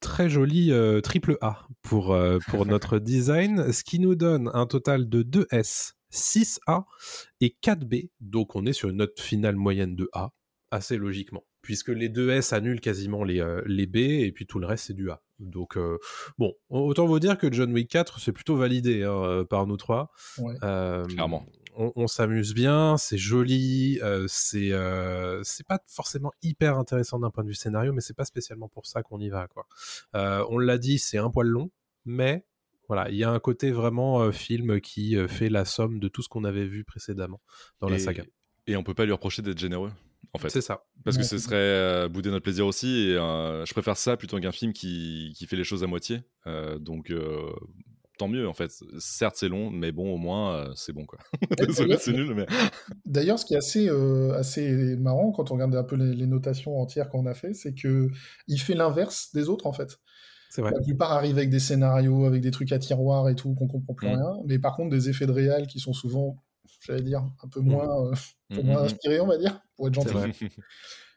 très joli triple A pour, pour (laughs) notre design, ce qui nous donne un total de 2 S, 6 A et 4 B. Donc on est sur une note finale moyenne de A, assez logiquement. Puisque les deux S annulent quasiment les, euh, les B et puis tout le reste c'est du A. Donc euh, bon, autant vous dire que John Wick 4 c'est plutôt validé hein, euh, par nous trois.
Ouais.
Euh,
Clairement.
On, on s'amuse bien, c'est joli, euh, c'est euh, c'est pas forcément hyper intéressant d'un point de vue scénario, mais c'est pas spécialement pour ça qu'on y va quoi. Euh, on l'a dit, c'est un poil long, mais voilà, il y a un côté vraiment euh, film qui euh, fait la somme de tout ce qu'on avait vu précédemment dans la saga.
Et on peut pas lui reprocher d'être généreux, en fait.
C'est ça.
Parce que ce serait euh, bouder notre plaisir aussi. Et euh, je préfère ça plutôt qu'un film qui, qui fait les choses à moitié. Euh, donc, euh, tant mieux, en fait. Certes, c'est long, mais bon, au moins, euh, c'est bon, quoi. (laughs) C'est nul, mais. (laughs)
D'ailleurs, ce qui est assez, euh, assez marrant quand on regarde un peu les, les notations entières qu'on a fait, c'est que il fait l'inverse des autres en fait.
C'est vrai.
La plupart arrivent avec des scénarios, avec des trucs à tiroir et tout, qu'on comprend plus
Mm.
rien. Mais par contre, des effets de réal qui sont souvent, j'allais dire, un peu moins, euh, un peu
Mm,
moins
mm, mm.
inspirés, on va dire, pour être gentil. (laughs)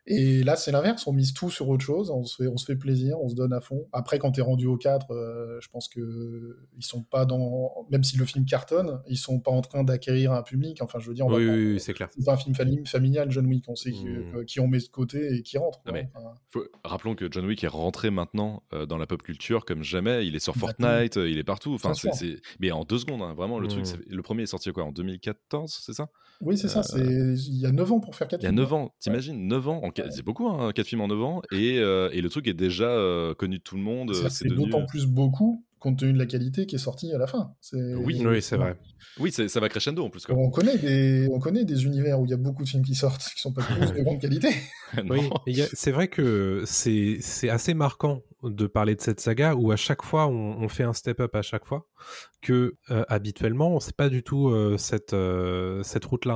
Et là, c'est l'inverse, on mise tout sur autre chose, on se fait, on se fait plaisir, on se donne à fond. Après, quand t'es rendu au 4, euh, je pense que ils sont pas dans, même si le film cartonne, ils sont pas en train d'acquérir un public. Enfin, je veux dire, on
Oui,
va
oui, oui, c'est clair.
c'est pas un film fami- familial, John Wick, on sait qui,
Mm.
euh, qui on met de côté et qui rentre. quoi.
Non, mais-
Enfin,
Faut- Rappelons que John Wick est rentré maintenant euh, dans la pop culture comme jamais. Il est sur. Fortnite, euh, il est partout. Enfin, c'est, Mais en deux secondes, hein, vraiment, le truc. c'est- Le premier est sorti quoi En 2014, c'est ça?
Oui, c'est ça, il y a 9 ans pour faire 4
Il y a 9 ans, t'imagines 9 ans, en... c'est beaucoup, hein, 4 films en 9 ans, et, euh, et le truc est déjà euh, connu de tout le monde. euh,
C'est
devenu...
d'autant plus beaucoup compte tenu de la qualité qui est sortie à la fin.
Oui,
Oui, c'est vrai.
Oui, ça va crescendo en plus. Quoi.
On connaît, des, on connaît des univers où il y a beaucoup de films qui sortent qui sont pas (laughs) tous de grande qualité. (laughs)
Oui, c'est vrai que c'est assez marquant de parler de cette saga où à chaque fois on, on fait un step up à chaque fois que euh, habituellement c'est pas du tout euh, cette euh, cette route là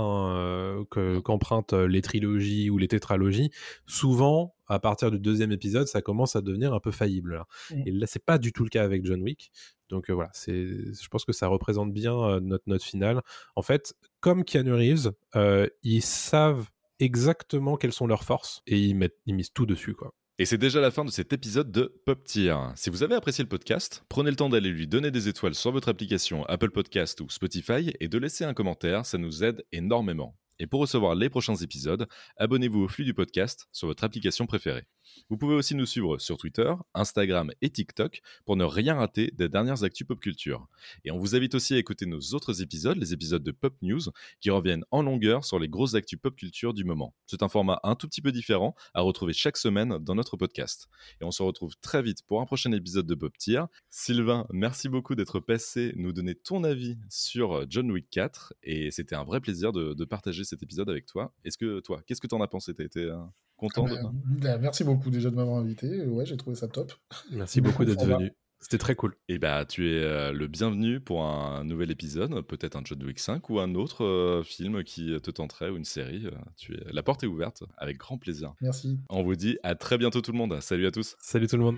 que qu'empruntent euh, les trilogies ou les tétralogies. Souvent à partir du deuxième épisode ça commence à devenir un peu faillible. Là. Et là c'est pas du tout le cas avec John Wick. Donc euh, voilà, c'est je pense que ça représente bien euh, notre note finale. En fait, comme Keanu Reeves, euh, ils savent exactement quelles sont leurs forces et ils, mettent, ils misent tout dessus. quoi.
Et c'est déjà la fin de cet épisode de Pop Tier. Si vous avez apprécié le podcast, prenez le temps d'aller lui donner des étoiles sur votre application Apple Podcast ou Spotify et de laisser un commentaire, ça nous aide énormément. Et pour recevoir les prochains épisodes, abonnez-vous au flux du podcast sur votre application préférée. Vous pouvez aussi nous suivre sur Twitter, Instagram et TikTok pour ne rien rater des dernières actus pop culture. Et on vous invite aussi à écouter nos autres épisodes, les épisodes de Pop News, qui reviennent en longueur sur les grosses actus pop culture du moment. C'est un format un tout petit peu différent à retrouver chaque semaine dans notre podcast. Et on se retrouve très vite pour un prochain épisode de Pop Tier. Sylvain, merci beaucoup d'être passé nous donner ton avis sur John Wick 4 et c'était un vrai plaisir de, partager cet épisode avec toi. Est-ce que toi, qu'est-ce que tu en as pensé? T'as été euh, content
Ah
de...
bah, bah, merci beaucoup déjà de m'avoir invité. Ouais, j'ai trouvé ça top.
Merci beaucoup (laughs) d'être venu. C'était très cool.
Et bah, tu es euh, le bienvenu pour un nouvel épisode, peut-être un John Wick 5 ou un autre euh, film qui te tenterait ou une série. euh, Tu es... La porte est ouverte, avec grand plaisir.
Merci.
On vous dit à très bientôt tout le monde. Salut à tous.
Salut tout le monde.